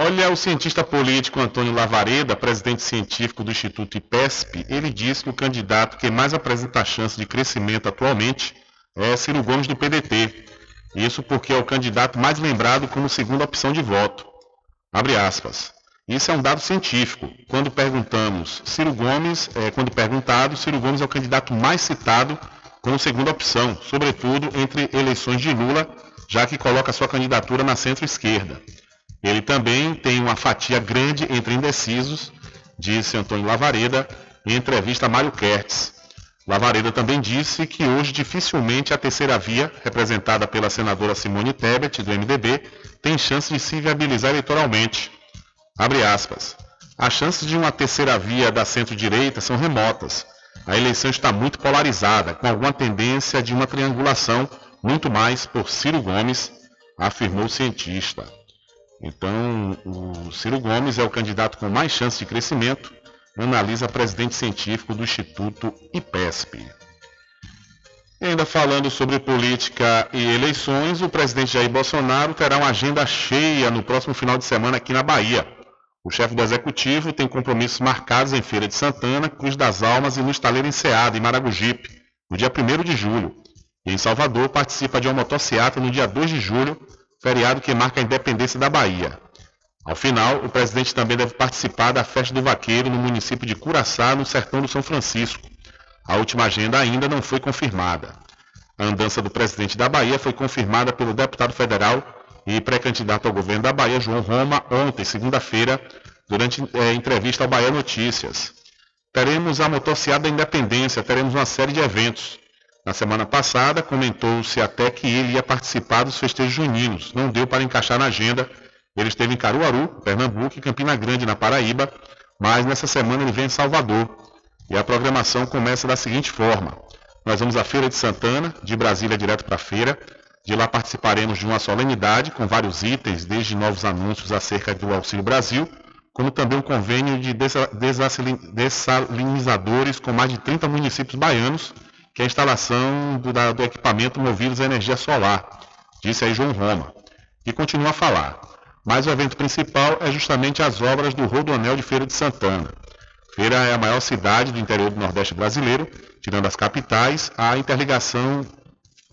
Olha, o cientista político Antônio Lavareda, presidente científico do Instituto IPESP, ele diz que o candidato que mais apresenta chance de crescimento atualmente é Ciro Gomes do PDT. Isso porque é o candidato mais lembrado como segunda opção de voto. Abre aspas. Isso é um dado científico. Quando perguntamos Ciro Gomes, é, quando perguntado, Ciro Gomes é o candidato mais citado como segunda opção, sobretudo entre eleições de Lula, já que coloca sua candidatura na centro-esquerda. Ele também tem uma fatia grande entre indecisos, disse Antônio Lavareda em entrevista a Mário Kertz. Lavareda também disse que hoje dificilmente a terceira via, representada pela senadora Simone Tebet, do MDB, tem chance de se viabilizar eleitoralmente. Abre aspas. As chances de uma terceira via da centro-direita são remotas. A eleição está muito polarizada, com alguma tendência de uma triangulação, muito mais por Ciro Gomes, afirmou o cientista. Então, o Ciro Gomes é o candidato com mais chance de crescimento, analisa presidente científico do Instituto IPESP. E ainda falando sobre política e eleições, o presidente Jair Bolsonaro terá uma agenda cheia no próximo final de semana aqui na Bahia. O chefe do executivo tem compromissos marcados em Feira de Santana, Cruz das Almas e no Estaleiro Enseado, em Maragogipe, no dia 1 de julho. E em Salvador participa de uma motociata no dia 2 de julho, feriado que marca a independência da Bahia. Ao final, o presidente também deve participar da Festa do Vaqueiro no município de Curaçá, no sertão do São Francisco. A última agenda ainda não foi confirmada. A andança do presidente da Bahia foi confirmada pelo deputado federal e pré-candidato ao governo da Bahia, João Roma, ontem, segunda-feira, durante é, entrevista ao Bahia Notícias. Teremos a motociada da independência, teremos uma série de eventos. Na semana passada, comentou-se até que ele ia participar dos festejos juninos. Não deu para encaixar na agenda. Ele esteve em Caruaru, Pernambuco e Campina Grande, na Paraíba, mas nessa semana ele vem em Salvador. E a programação começa da seguinte forma: nós vamos à Feira de Santana, de Brasília direto para a feira. De lá participaremos de uma solenidade com vários itens, desde novos anúncios acerca do Auxílio Brasil, como também um convênio de dessalinizadores com mais de 30 municípios baianos que é a instalação do, da, do equipamento movidos a energia solar, disse aí João Roma, e continua a falar. Mas o evento principal é justamente as obras do Rodoanel de Feira de Santana. Feira é a maior cidade do interior do Nordeste brasileiro, tirando as capitais, a interligação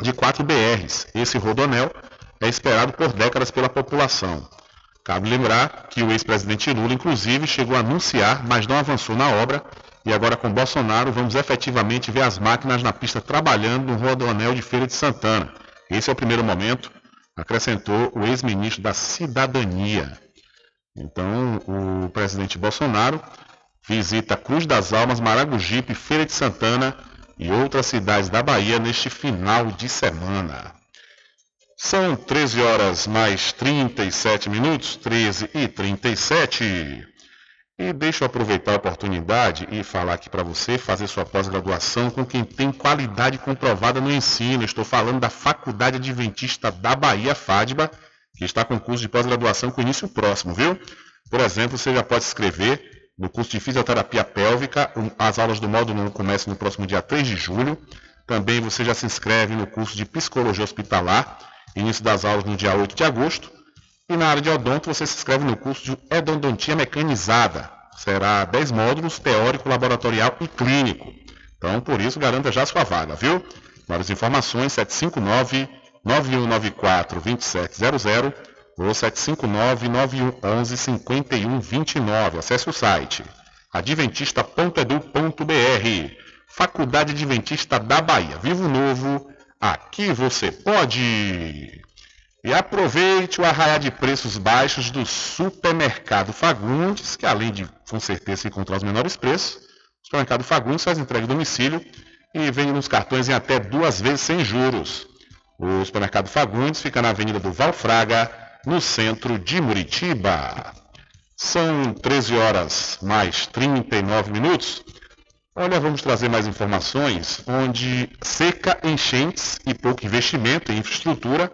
de quatro BRs. Esse rodoanel é esperado por décadas pela população. Cabe lembrar que o ex-presidente Lula, inclusive, chegou a anunciar, mas não avançou na obra, e agora com Bolsonaro vamos efetivamente ver as máquinas na pista trabalhando no rodoanel de Feira de Santana. Esse é o primeiro momento, acrescentou o ex-ministro da Cidadania. Então, o presidente Bolsonaro visita Cruz das Almas, Maragogipe, Feira de Santana e outras cidades da Bahia neste final de semana. São 13 horas mais 37 minutos, 13 e 37. E deixa eu aproveitar a oportunidade e falar aqui para você fazer sua pós-graduação com quem tem qualidade comprovada no ensino. Estou falando da Faculdade Adventista da Bahia, FADBA, que está com curso de pós-graduação com início próximo, viu? Por exemplo, você já pode se inscrever no curso de Fisioterapia Pélvica. As aulas do módulo 1 começam no próximo dia 3 de julho. Também você já se inscreve no curso de Psicologia Hospitalar, início das aulas no dia 8 de agosto. E na área de odonto você se inscreve no curso de endodontia mecanizada. Será 10 módulos, teórico, laboratorial e clínico. Então, por isso, garanta já sua vaga, viu? Maiores informações, 759 9194 2700 ou 759 9111 5129. Acesse o site adventista.edu.br. Faculdade Adventista da Bahia. Vivo Novo, aqui você pode! E aproveite o arraiar de preços baixos do Supermercado Fagundes, que além de com certeza encontrar os menores preços, o Supermercado Fagundes faz entrega em domicílio e vende nos cartões em até duas vezes sem juros. O Supermercado Fagundes fica na Avenida do Valfraga, no centro de Muritiba. São 13 horas mais 39 minutos. Olha, vamos trazer mais informações onde seca, enchentes e pouco investimento em infraestrutura,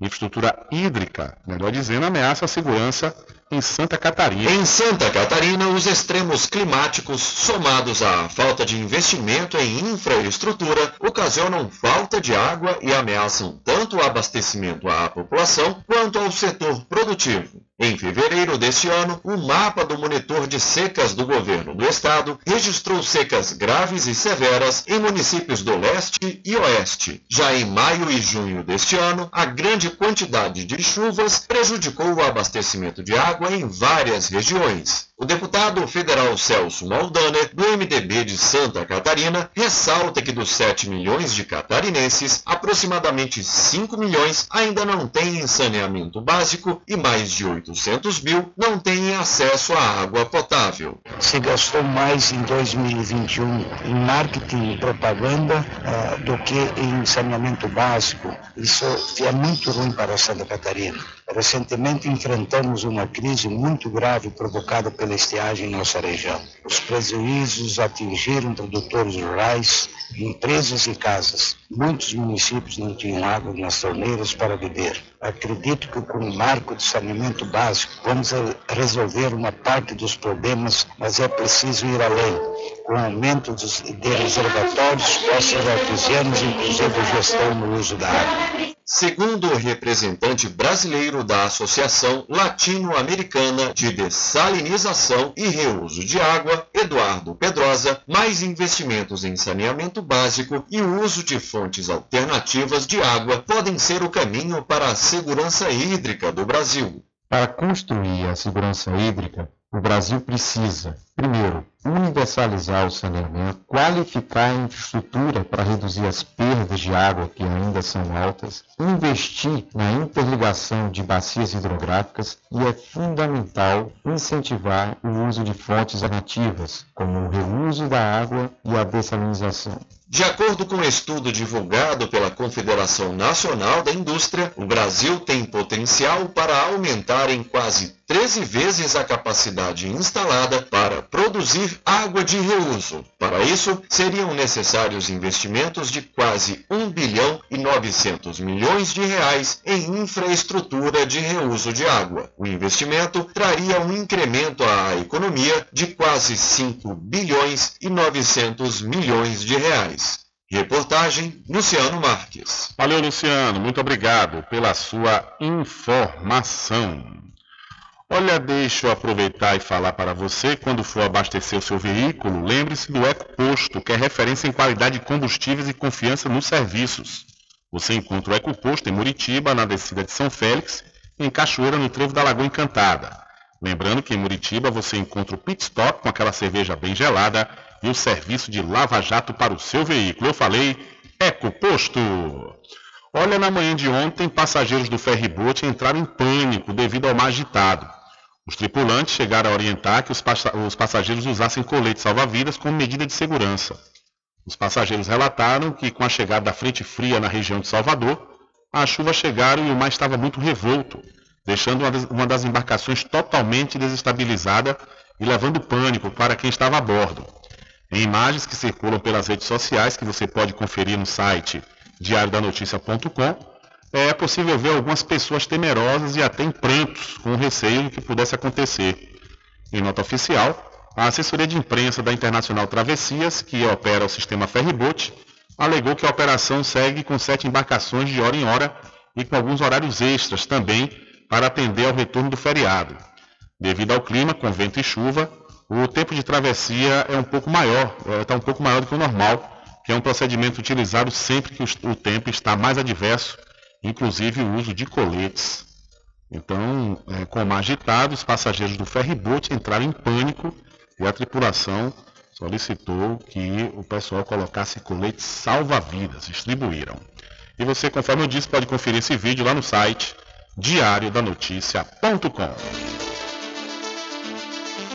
infraestrutura hídrica, melhor dizendo, ameaça a segurança em Santa Catarina. Em Santa Catarina, os extremos climáticos, somados à falta de investimento em infraestrutura, ocasionam falta de água e ameaçam tanto o abastecimento à população quanto ao setor produtivo. Em fevereiro deste ano, o mapa do monitor de secas do governo do estado registrou secas graves e severas em municípios do leste e oeste. Já em maio e junho deste ano, a grande quantidade de chuvas prejudicou o abastecimento de água em várias regiões. O deputado federal Celso Maldaner, do MDB de Santa Catarina, ressalta que dos 7 milhões de catarinenses, aproximadamente 5 milhões ainda não têm saneamento básico e mais de 800 mil não têm acesso à água potável. Se gastou mais em 2021 em marketing e propaganda ah, do que em saneamento básico. Isso é muito ruim para Santa Catarina. Recentemente enfrentamos uma crise muito grave provocada estiagem em nossa região. Os prejuízos atingiram produtores rurais, empresas e casas. Muitos municípios não tinham água nas torneiras para beber. Acredito que com o marco de saneamento básico vamos resolver uma parte dos problemas, mas é preciso ir além. Com o aumento dos, de reservatórios, poços artesianos, inclusive gestão no uso da água. Segundo o representante brasileiro da Associação Latino-Americana de Dessalinização e Reuso de Água, Eduardo Pedrosa, mais investimentos em saneamento básico e o uso de fontes alternativas de água podem ser o caminho para a segurança hídrica do Brasil. Para construir a segurança hídrica, o Brasil precisa, primeiro, universalizar o saneamento, qualificar a infraestrutura para reduzir as perdas de água que ainda são altas, investir na interligação de bacias hidrográficas e é fundamental incentivar o uso de fontes alternativas, como o reuso da água e a dessalinização. De acordo com um estudo divulgado pela Confederação Nacional da Indústria, o Brasil tem potencial para aumentar em quase 13 vezes a capacidade instalada para produzir água de reuso. Para isso, seriam necessários investimentos de quase 1 bilhão e 900 milhões de reais em infraestrutura de reuso de água. O investimento traria um incremento à economia de quase 5 bilhões e 900 milhões de reais. Reportagem Luciano Marques. Valeu, Luciano. Muito obrigado pela sua informação. Olha, deixa eu aproveitar e falar para você, quando for abastecer o seu veículo, lembre-se do EcoPosto, que é referência em qualidade de combustíveis e confiança nos serviços. Você encontra o EcoPosto em Muritiba, na descida de São Félix, e em Cachoeira, no Trevo da Lagoa Encantada. Lembrando que em Muritiba você encontra o pit stop com aquela cerveja bem gelada e o serviço de lava-jato para o seu veículo. Eu falei EcoPosto. Olha, na manhã de ontem, passageiros do ferryboat entraram em pânico devido ao mar agitado. Os tripulantes chegaram a orientar que os, os passageiros usassem coletes salva-vidas como medida de segurança. Os passageiros relataram que, com a chegada da frente fria na região de Salvador, as chuvas chegaram e o mar estava muito revolto, deixando uma das embarcações totalmente desestabilizada e levando pânico para quem estava a bordo. Em imagens que circulam pelas redes sociais, que você pode conferir no site diariodanoticia.com, é possível ver algumas pessoas temerosas e até em prantos, com receio de que pudesse acontecer. Em nota oficial, a assessoria de imprensa da Internacional Travessias, que opera o sistema Ferryboat, alegou que a operação segue com sete embarcações de hora em hora e com alguns horários extras também para atender ao retorno do feriado. Devido ao clima, com vento e chuva, o tempo de travessia é um pouco maior, está um pouco maior do que o normal, que é um procedimento utilizado sempre que o tempo está mais adverso, inclusive o uso de coletes. Então, é, como agitado, os passageiros do ferryboat entraram em pânico e a tripulação solicitou que o pessoal colocasse coletes salva-vidas, distribuíram. E você, conforme eu disse, pode conferir esse vídeo lá no site diariodanoticia.com.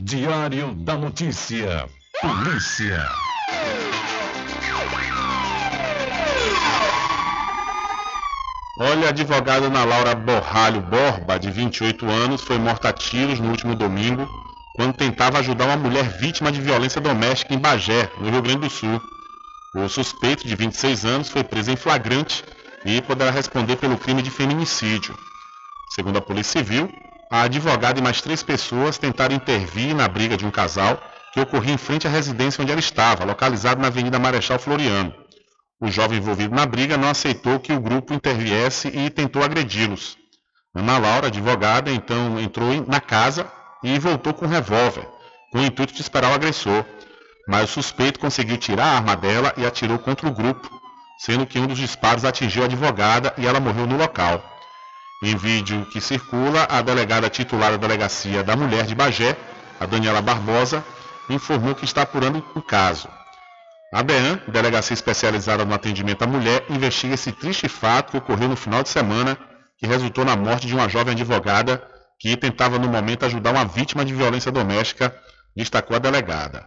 Diário da Notícia. Polícia. Olha, a advogada Ana Laura Borralho Borba, de 28 anos, foi morta a tiros no último domingo, quando tentava ajudar uma mulher vítima de violência doméstica em Bagé, no Rio Grande do Sul. O suspeito, de 26 anos, foi preso em flagrante e poderá responder pelo crime de feminicídio. Segundo a Polícia Civil, a advogada e mais três pessoas tentaram intervir na briga de um casal que ocorria em frente à residência onde ela estava, localizada na Avenida Marechal Floriano. O jovem envolvido na briga não aceitou que o grupo interviesse e tentou agredi-los. Ana Laura, advogada, então entrou na casa e voltou com um revólver, com o intuito de esperar o agressor. Mas o suspeito conseguiu tirar a arma dela e atirou contra o grupo, sendo que um dos disparos atingiu a advogada e ela morreu no local. Em vídeo que circula, a delegada titular da Delegacia da Mulher de Bagé, a Daniela Barbosa, informou que está apurando o caso. A DEAN, delegacia especializada no atendimento à mulher, investiga esse triste fato que ocorreu no final de semana, que resultou na morte de uma jovem advogada que tentava no momento ajudar uma vítima de violência doméstica, destacou a delegada.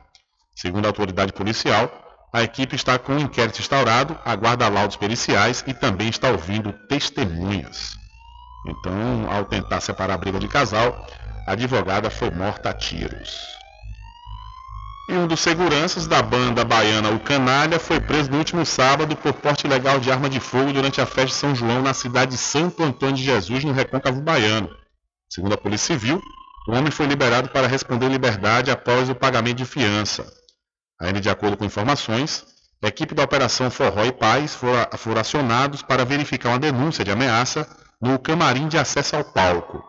Segundo a autoridade policial, a equipe está com o um inquérito instaurado, aguarda laudos periciais e também está ouvindo testemunhas. Então, ao tentar separar a briga de casal, a advogada foi morta a tiros. E um dos seguranças da banda baiana O Canalha foi preso no último sábado por porte ilegal de arma de fogo durante a festa de São João na cidade de Santo Antônio de Jesus, no Recôncavo Baiano. Segundo a Polícia Civil, o homem foi liberado para responder liberdade após o pagamento de fiança. Ainda de acordo com informações, a equipe da Operação Forró e Paz foram acionados para verificar uma denúncia de ameaça no camarim de acesso ao palco.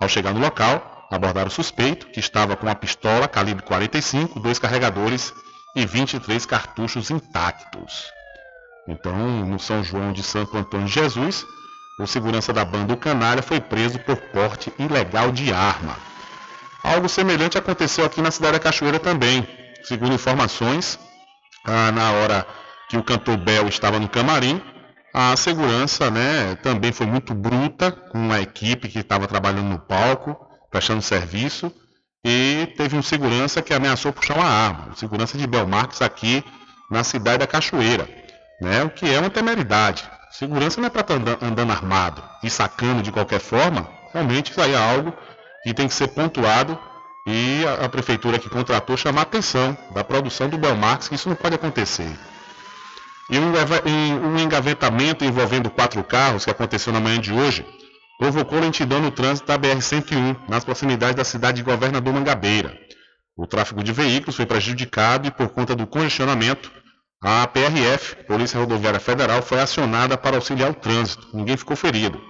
Ao chegar no local, abordaram o suspeito, que estava com uma pistola calibre 45, dois carregadores e 23 cartuchos intactos. Então, no São João de Santo Antônio Jesus, o segurança da banda do Canária foi preso por porte ilegal de arma. Algo semelhante aconteceu aqui na cidade da Cachoeira também. Segundo informações, ah, na hora que o cantor Bel estava no camarim, a segurança né, também foi muito bruta com a equipe que estava trabalhando no palco, prestando serviço, e teve um segurança que ameaçou puxar uma arma, o segurança de Belmarques aqui na cidade da Cachoeira, né, o que é uma temeridade. Segurança não é para estar tá andando, andando armado e sacando de qualquer forma, realmente isso aí é algo que tem que ser pontuado e a, a prefeitura que contratou chamar a atenção da produção do Belmarques, que isso não pode acontecer. E um engavetamento envolvendo quatro carros que aconteceu na manhã de hoje provocou lentidão no trânsito da BR-101, nas proximidades da cidade de Governador Mangabeira. O tráfego de veículos foi prejudicado e, por conta do congestionamento, a PRF, Polícia Rodoviária Federal, foi acionada para auxiliar o trânsito. Ninguém ficou ferido.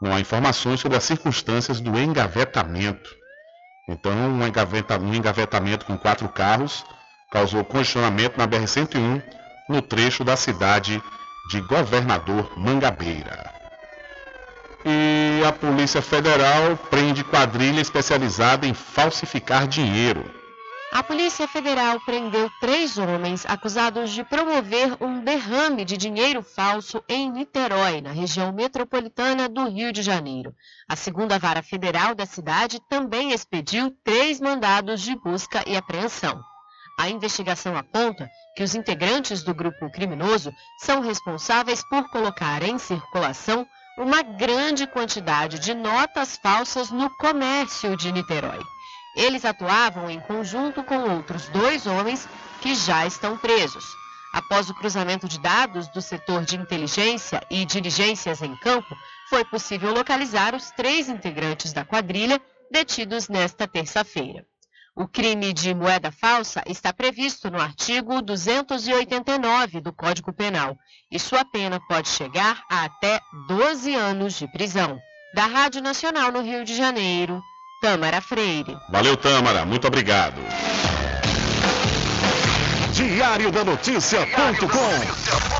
Não há informações sobre as circunstâncias do engavetamento. Então, um engavetamento com quatro carros causou congestionamento na BR-101 no trecho da cidade de Governador Mangabeira. E a Polícia Federal prende quadrilha especializada em falsificar dinheiro. A Polícia Federal prendeu três homens acusados de promover um derrame de dinheiro falso em Niterói, na região metropolitana do Rio de Janeiro. A segunda vara federal da cidade também expediu três mandados de busca e apreensão. A investigação aponta que os integrantes do grupo criminoso são responsáveis por colocar em circulação uma grande quantidade de notas falsas no comércio de Niterói. Eles atuavam em conjunto com outros dois homens que já estão presos. Após o cruzamento de dados do setor de inteligência e diligências em campo, foi possível localizar os três integrantes da quadrilha detidos nesta terça-feira. O crime de moeda falsa está previsto no artigo 289 do Código Penal e sua pena pode chegar a até 12 anos de prisão. Da Rádio Nacional no Rio de Janeiro, Tâmara Freire. Valeu, Tâmara. Muito obrigado. Diário da Notícia.com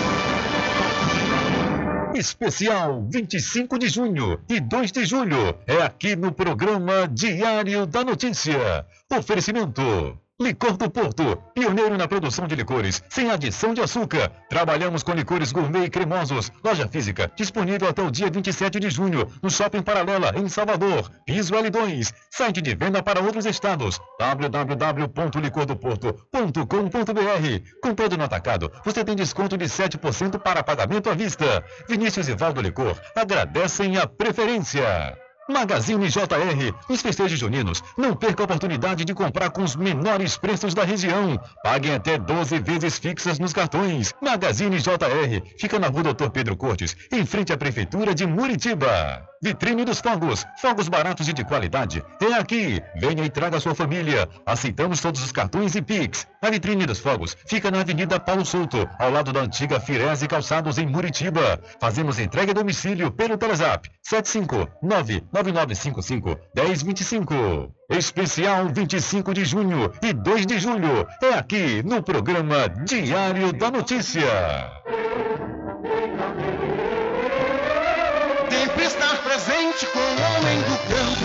Especial 25 de junho e 2 de julho é aqui no programa Diário da Notícia. Oferecimento. Licor do Porto, pioneiro na produção de licores, sem adição de açúcar. Trabalhamos com licores gourmet e cremosos. Loja física, disponível até o dia 27 de junho, no Shopping Paralela, em Salvador. Piso L2, site de venda para outros estados. www.licordoporto.com.br Comprando no atacado, você tem desconto de 7% para pagamento à vista. Vinícius e Valdo Licor agradecem a preferência. Magazine JR, os festejos juninos. Não perca a oportunidade de comprar com os menores preços da região. Paguem até 12 vezes fixas nos cartões. Magazine JR, fica na rua Doutor Pedro Cortes, em frente à Prefeitura de Muritiba. Vitrine dos Fogos, fogos baratos e de qualidade. É aqui. Venha e traga sua família. Aceitamos todos os cartões e Pix. A Vitrine dos Fogos fica na Avenida Paulo Souto, ao lado da antiga Firese Calçados em Muritiba. Fazemos entrega a domicílio pelo Telezap 75999551025. Especial 25 de junho e 2 de julho. É aqui no programa Diário da Notícia. Presente com o homem do.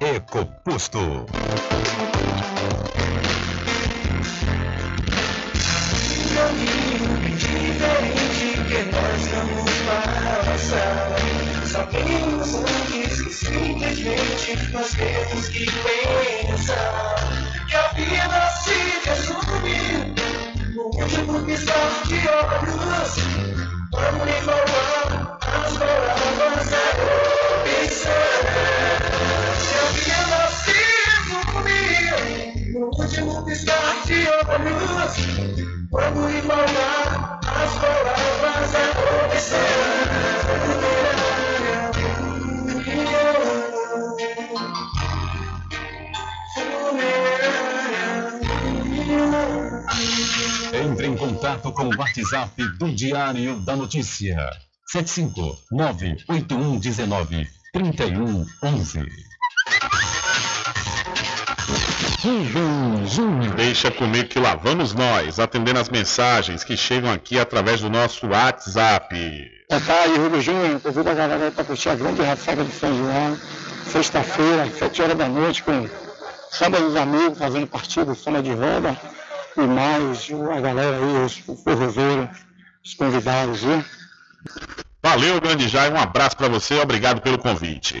EcoPosto. caminho diferente que nós vamos. Sabemos antes que simplesmente nós temos que pensar que a vida se resume no último piscar de olhos. Vamos igualar as palavras opção. Último piscar de olhos. Quando igualar as palavras opção. Entre em contato com o WhatsApp do Diário da Notícia. 759-8119-3111. Deixa comigo que lá vamos nós, atendendo as mensagens que chegam aqui através do nosso WhatsApp. Boa tarde, Rubem Júnior. Convido a galera para curtir a grande ressaca de São João, sexta-feira, 7 horas da noite, com samba dos amigos, fazendo partido, samba de roda, e mais a galera aí, os forrozeiros, os convidados, viu? Valeu, grande Jair, um abraço para você, obrigado pelo convite.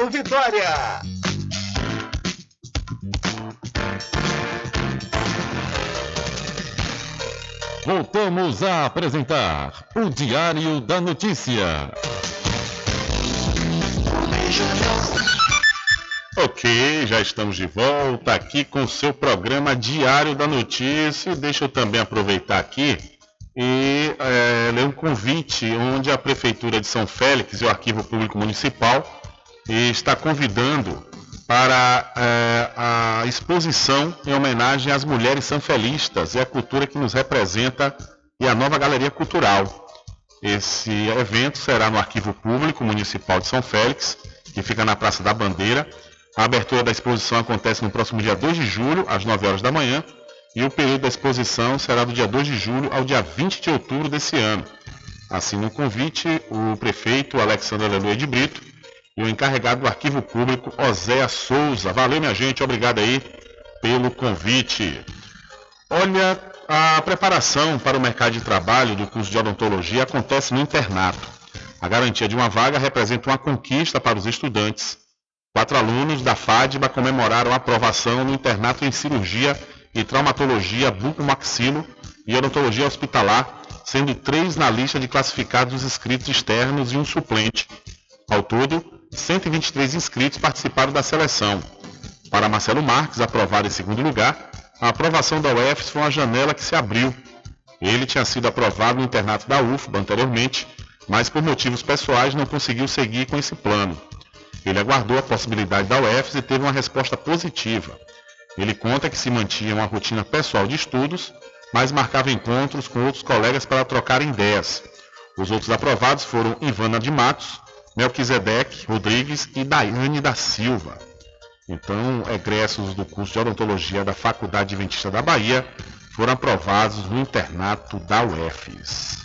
Vitória. Voltamos a apresentar o Diário da Notícia. Ok, já estamos de volta aqui com o seu programa Diário da Notícia. Deixa eu também aproveitar aqui e é, ler um convite onde a Prefeitura de São Félix e o Arquivo Público Municipal está convidando para é, a exposição em homenagem às mulheres sanfelistas e à cultura que nos representa e a nova galeria cultural. Esse evento será no Arquivo Público Municipal de São Félix, que fica na Praça da Bandeira. A abertura da exposição acontece no próximo dia 2 de julho, às 9 horas da manhã, e o período da exposição será do dia 2 de julho ao dia 20 de outubro desse ano. Assim, no convite, o prefeito Alexandre Aleluia de Brito e o encarregado do Arquivo Público, Oséia Souza. Valeu, minha gente, obrigado aí pelo convite. Olha, a preparação para o mercado de trabalho do curso de odontologia acontece no internato. A garantia de uma vaga representa uma conquista para os estudantes. Quatro alunos da FADBA comemoraram a aprovação no internato em cirurgia e traumatologia bucomaxilo e odontologia hospitalar, sendo três na lista de classificados inscritos externos e um suplente. Ao todo, 123 inscritos participaram da seleção. Para Marcelo Marques, aprovado em segundo lugar, a aprovação da UFS foi uma janela que se abriu. Ele tinha sido aprovado no internato da UFBA anteriormente, mas por motivos pessoais não conseguiu seguir com esse plano. Ele aguardou a possibilidade da UFS e teve uma resposta positiva. Ele conta que se mantinha uma rotina pessoal de estudos, mas marcava encontros com outros colegas para trocar ideias. Os outros aprovados foram Ivana de Matos, Melquisedeque Rodrigues e Daiane da Silva. Então, egressos do curso de odontologia da Faculdade Adventista da Bahia foram aprovados no internato da UFES.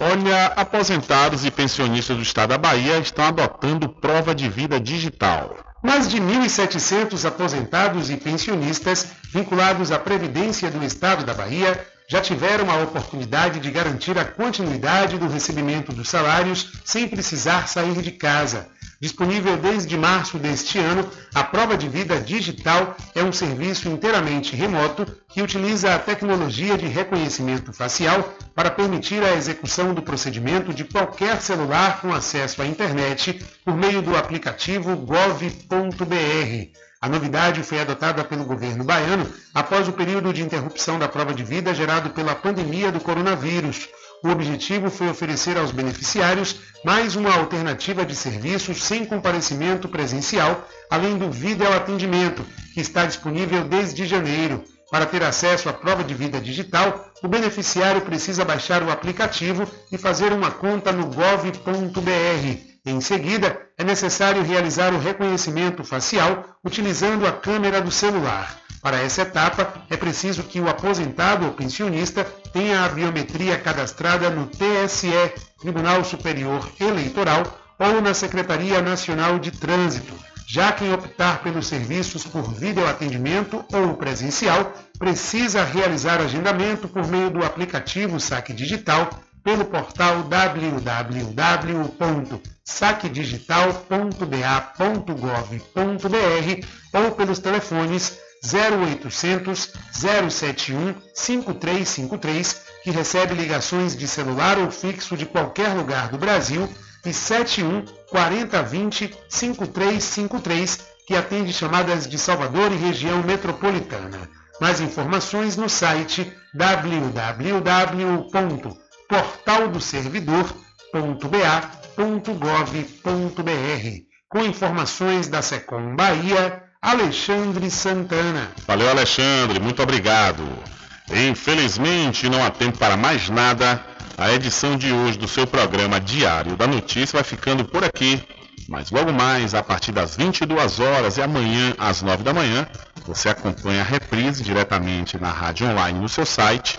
Olha, aposentados e pensionistas do estado da Bahia estão adotando prova de vida digital. Mais de 1.700 aposentados e pensionistas vinculados à Previdência do Estado da Bahia já tiveram a oportunidade de garantir a continuidade do recebimento dos salários sem precisar sair de casa. Disponível desde março deste ano, a prova de vida digital é um serviço inteiramente remoto que utiliza a tecnologia de reconhecimento facial para permitir a execução do procedimento de qualquer celular com acesso à internet por meio do aplicativo gov.br. A novidade foi adotada pelo governo baiano após o período de interrupção da prova de vida gerado pela pandemia do coronavírus. O objetivo foi oferecer aos beneficiários mais uma alternativa de serviços sem comparecimento presencial, além do videoatendimento, que está disponível desde janeiro. Para ter acesso à prova de vida digital, o beneficiário precisa baixar o aplicativo e fazer uma conta no gov.br. Em seguida, é necessário realizar o reconhecimento facial utilizando a câmera do celular. Para essa etapa, é preciso que o aposentado ou pensionista tenha a biometria cadastrada no TSE, Tribunal Superior Eleitoral, ou na Secretaria Nacional de Trânsito. Já quem optar pelos serviços por videoatendimento ou presencial, precisa realizar agendamento por meio do aplicativo Saque Digital pelo portal www.saquedigital.ba.gov.br ou pelos telefones 0800 071 5353, que recebe ligações de celular ou fixo de qualquer lugar do Brasil, e 71 4020 5353, que atende chamadas de Salvador e região metropolitana. Mais informações no site www.portaldoservidor.ba.gov.br. Com informações da Secom Bahia, Alexandre Santana. Valeu, Alexandre, muito obrigado. Infelizmente, não há tempo para mais nada. A edição de hoje do seu programa Diário da Notícia vai ficando por aqui. Mas logo mais, a partir das 22 horas e amanhã às 9 da manhã, você acompanha a reprise diretamente na rádio online no seu site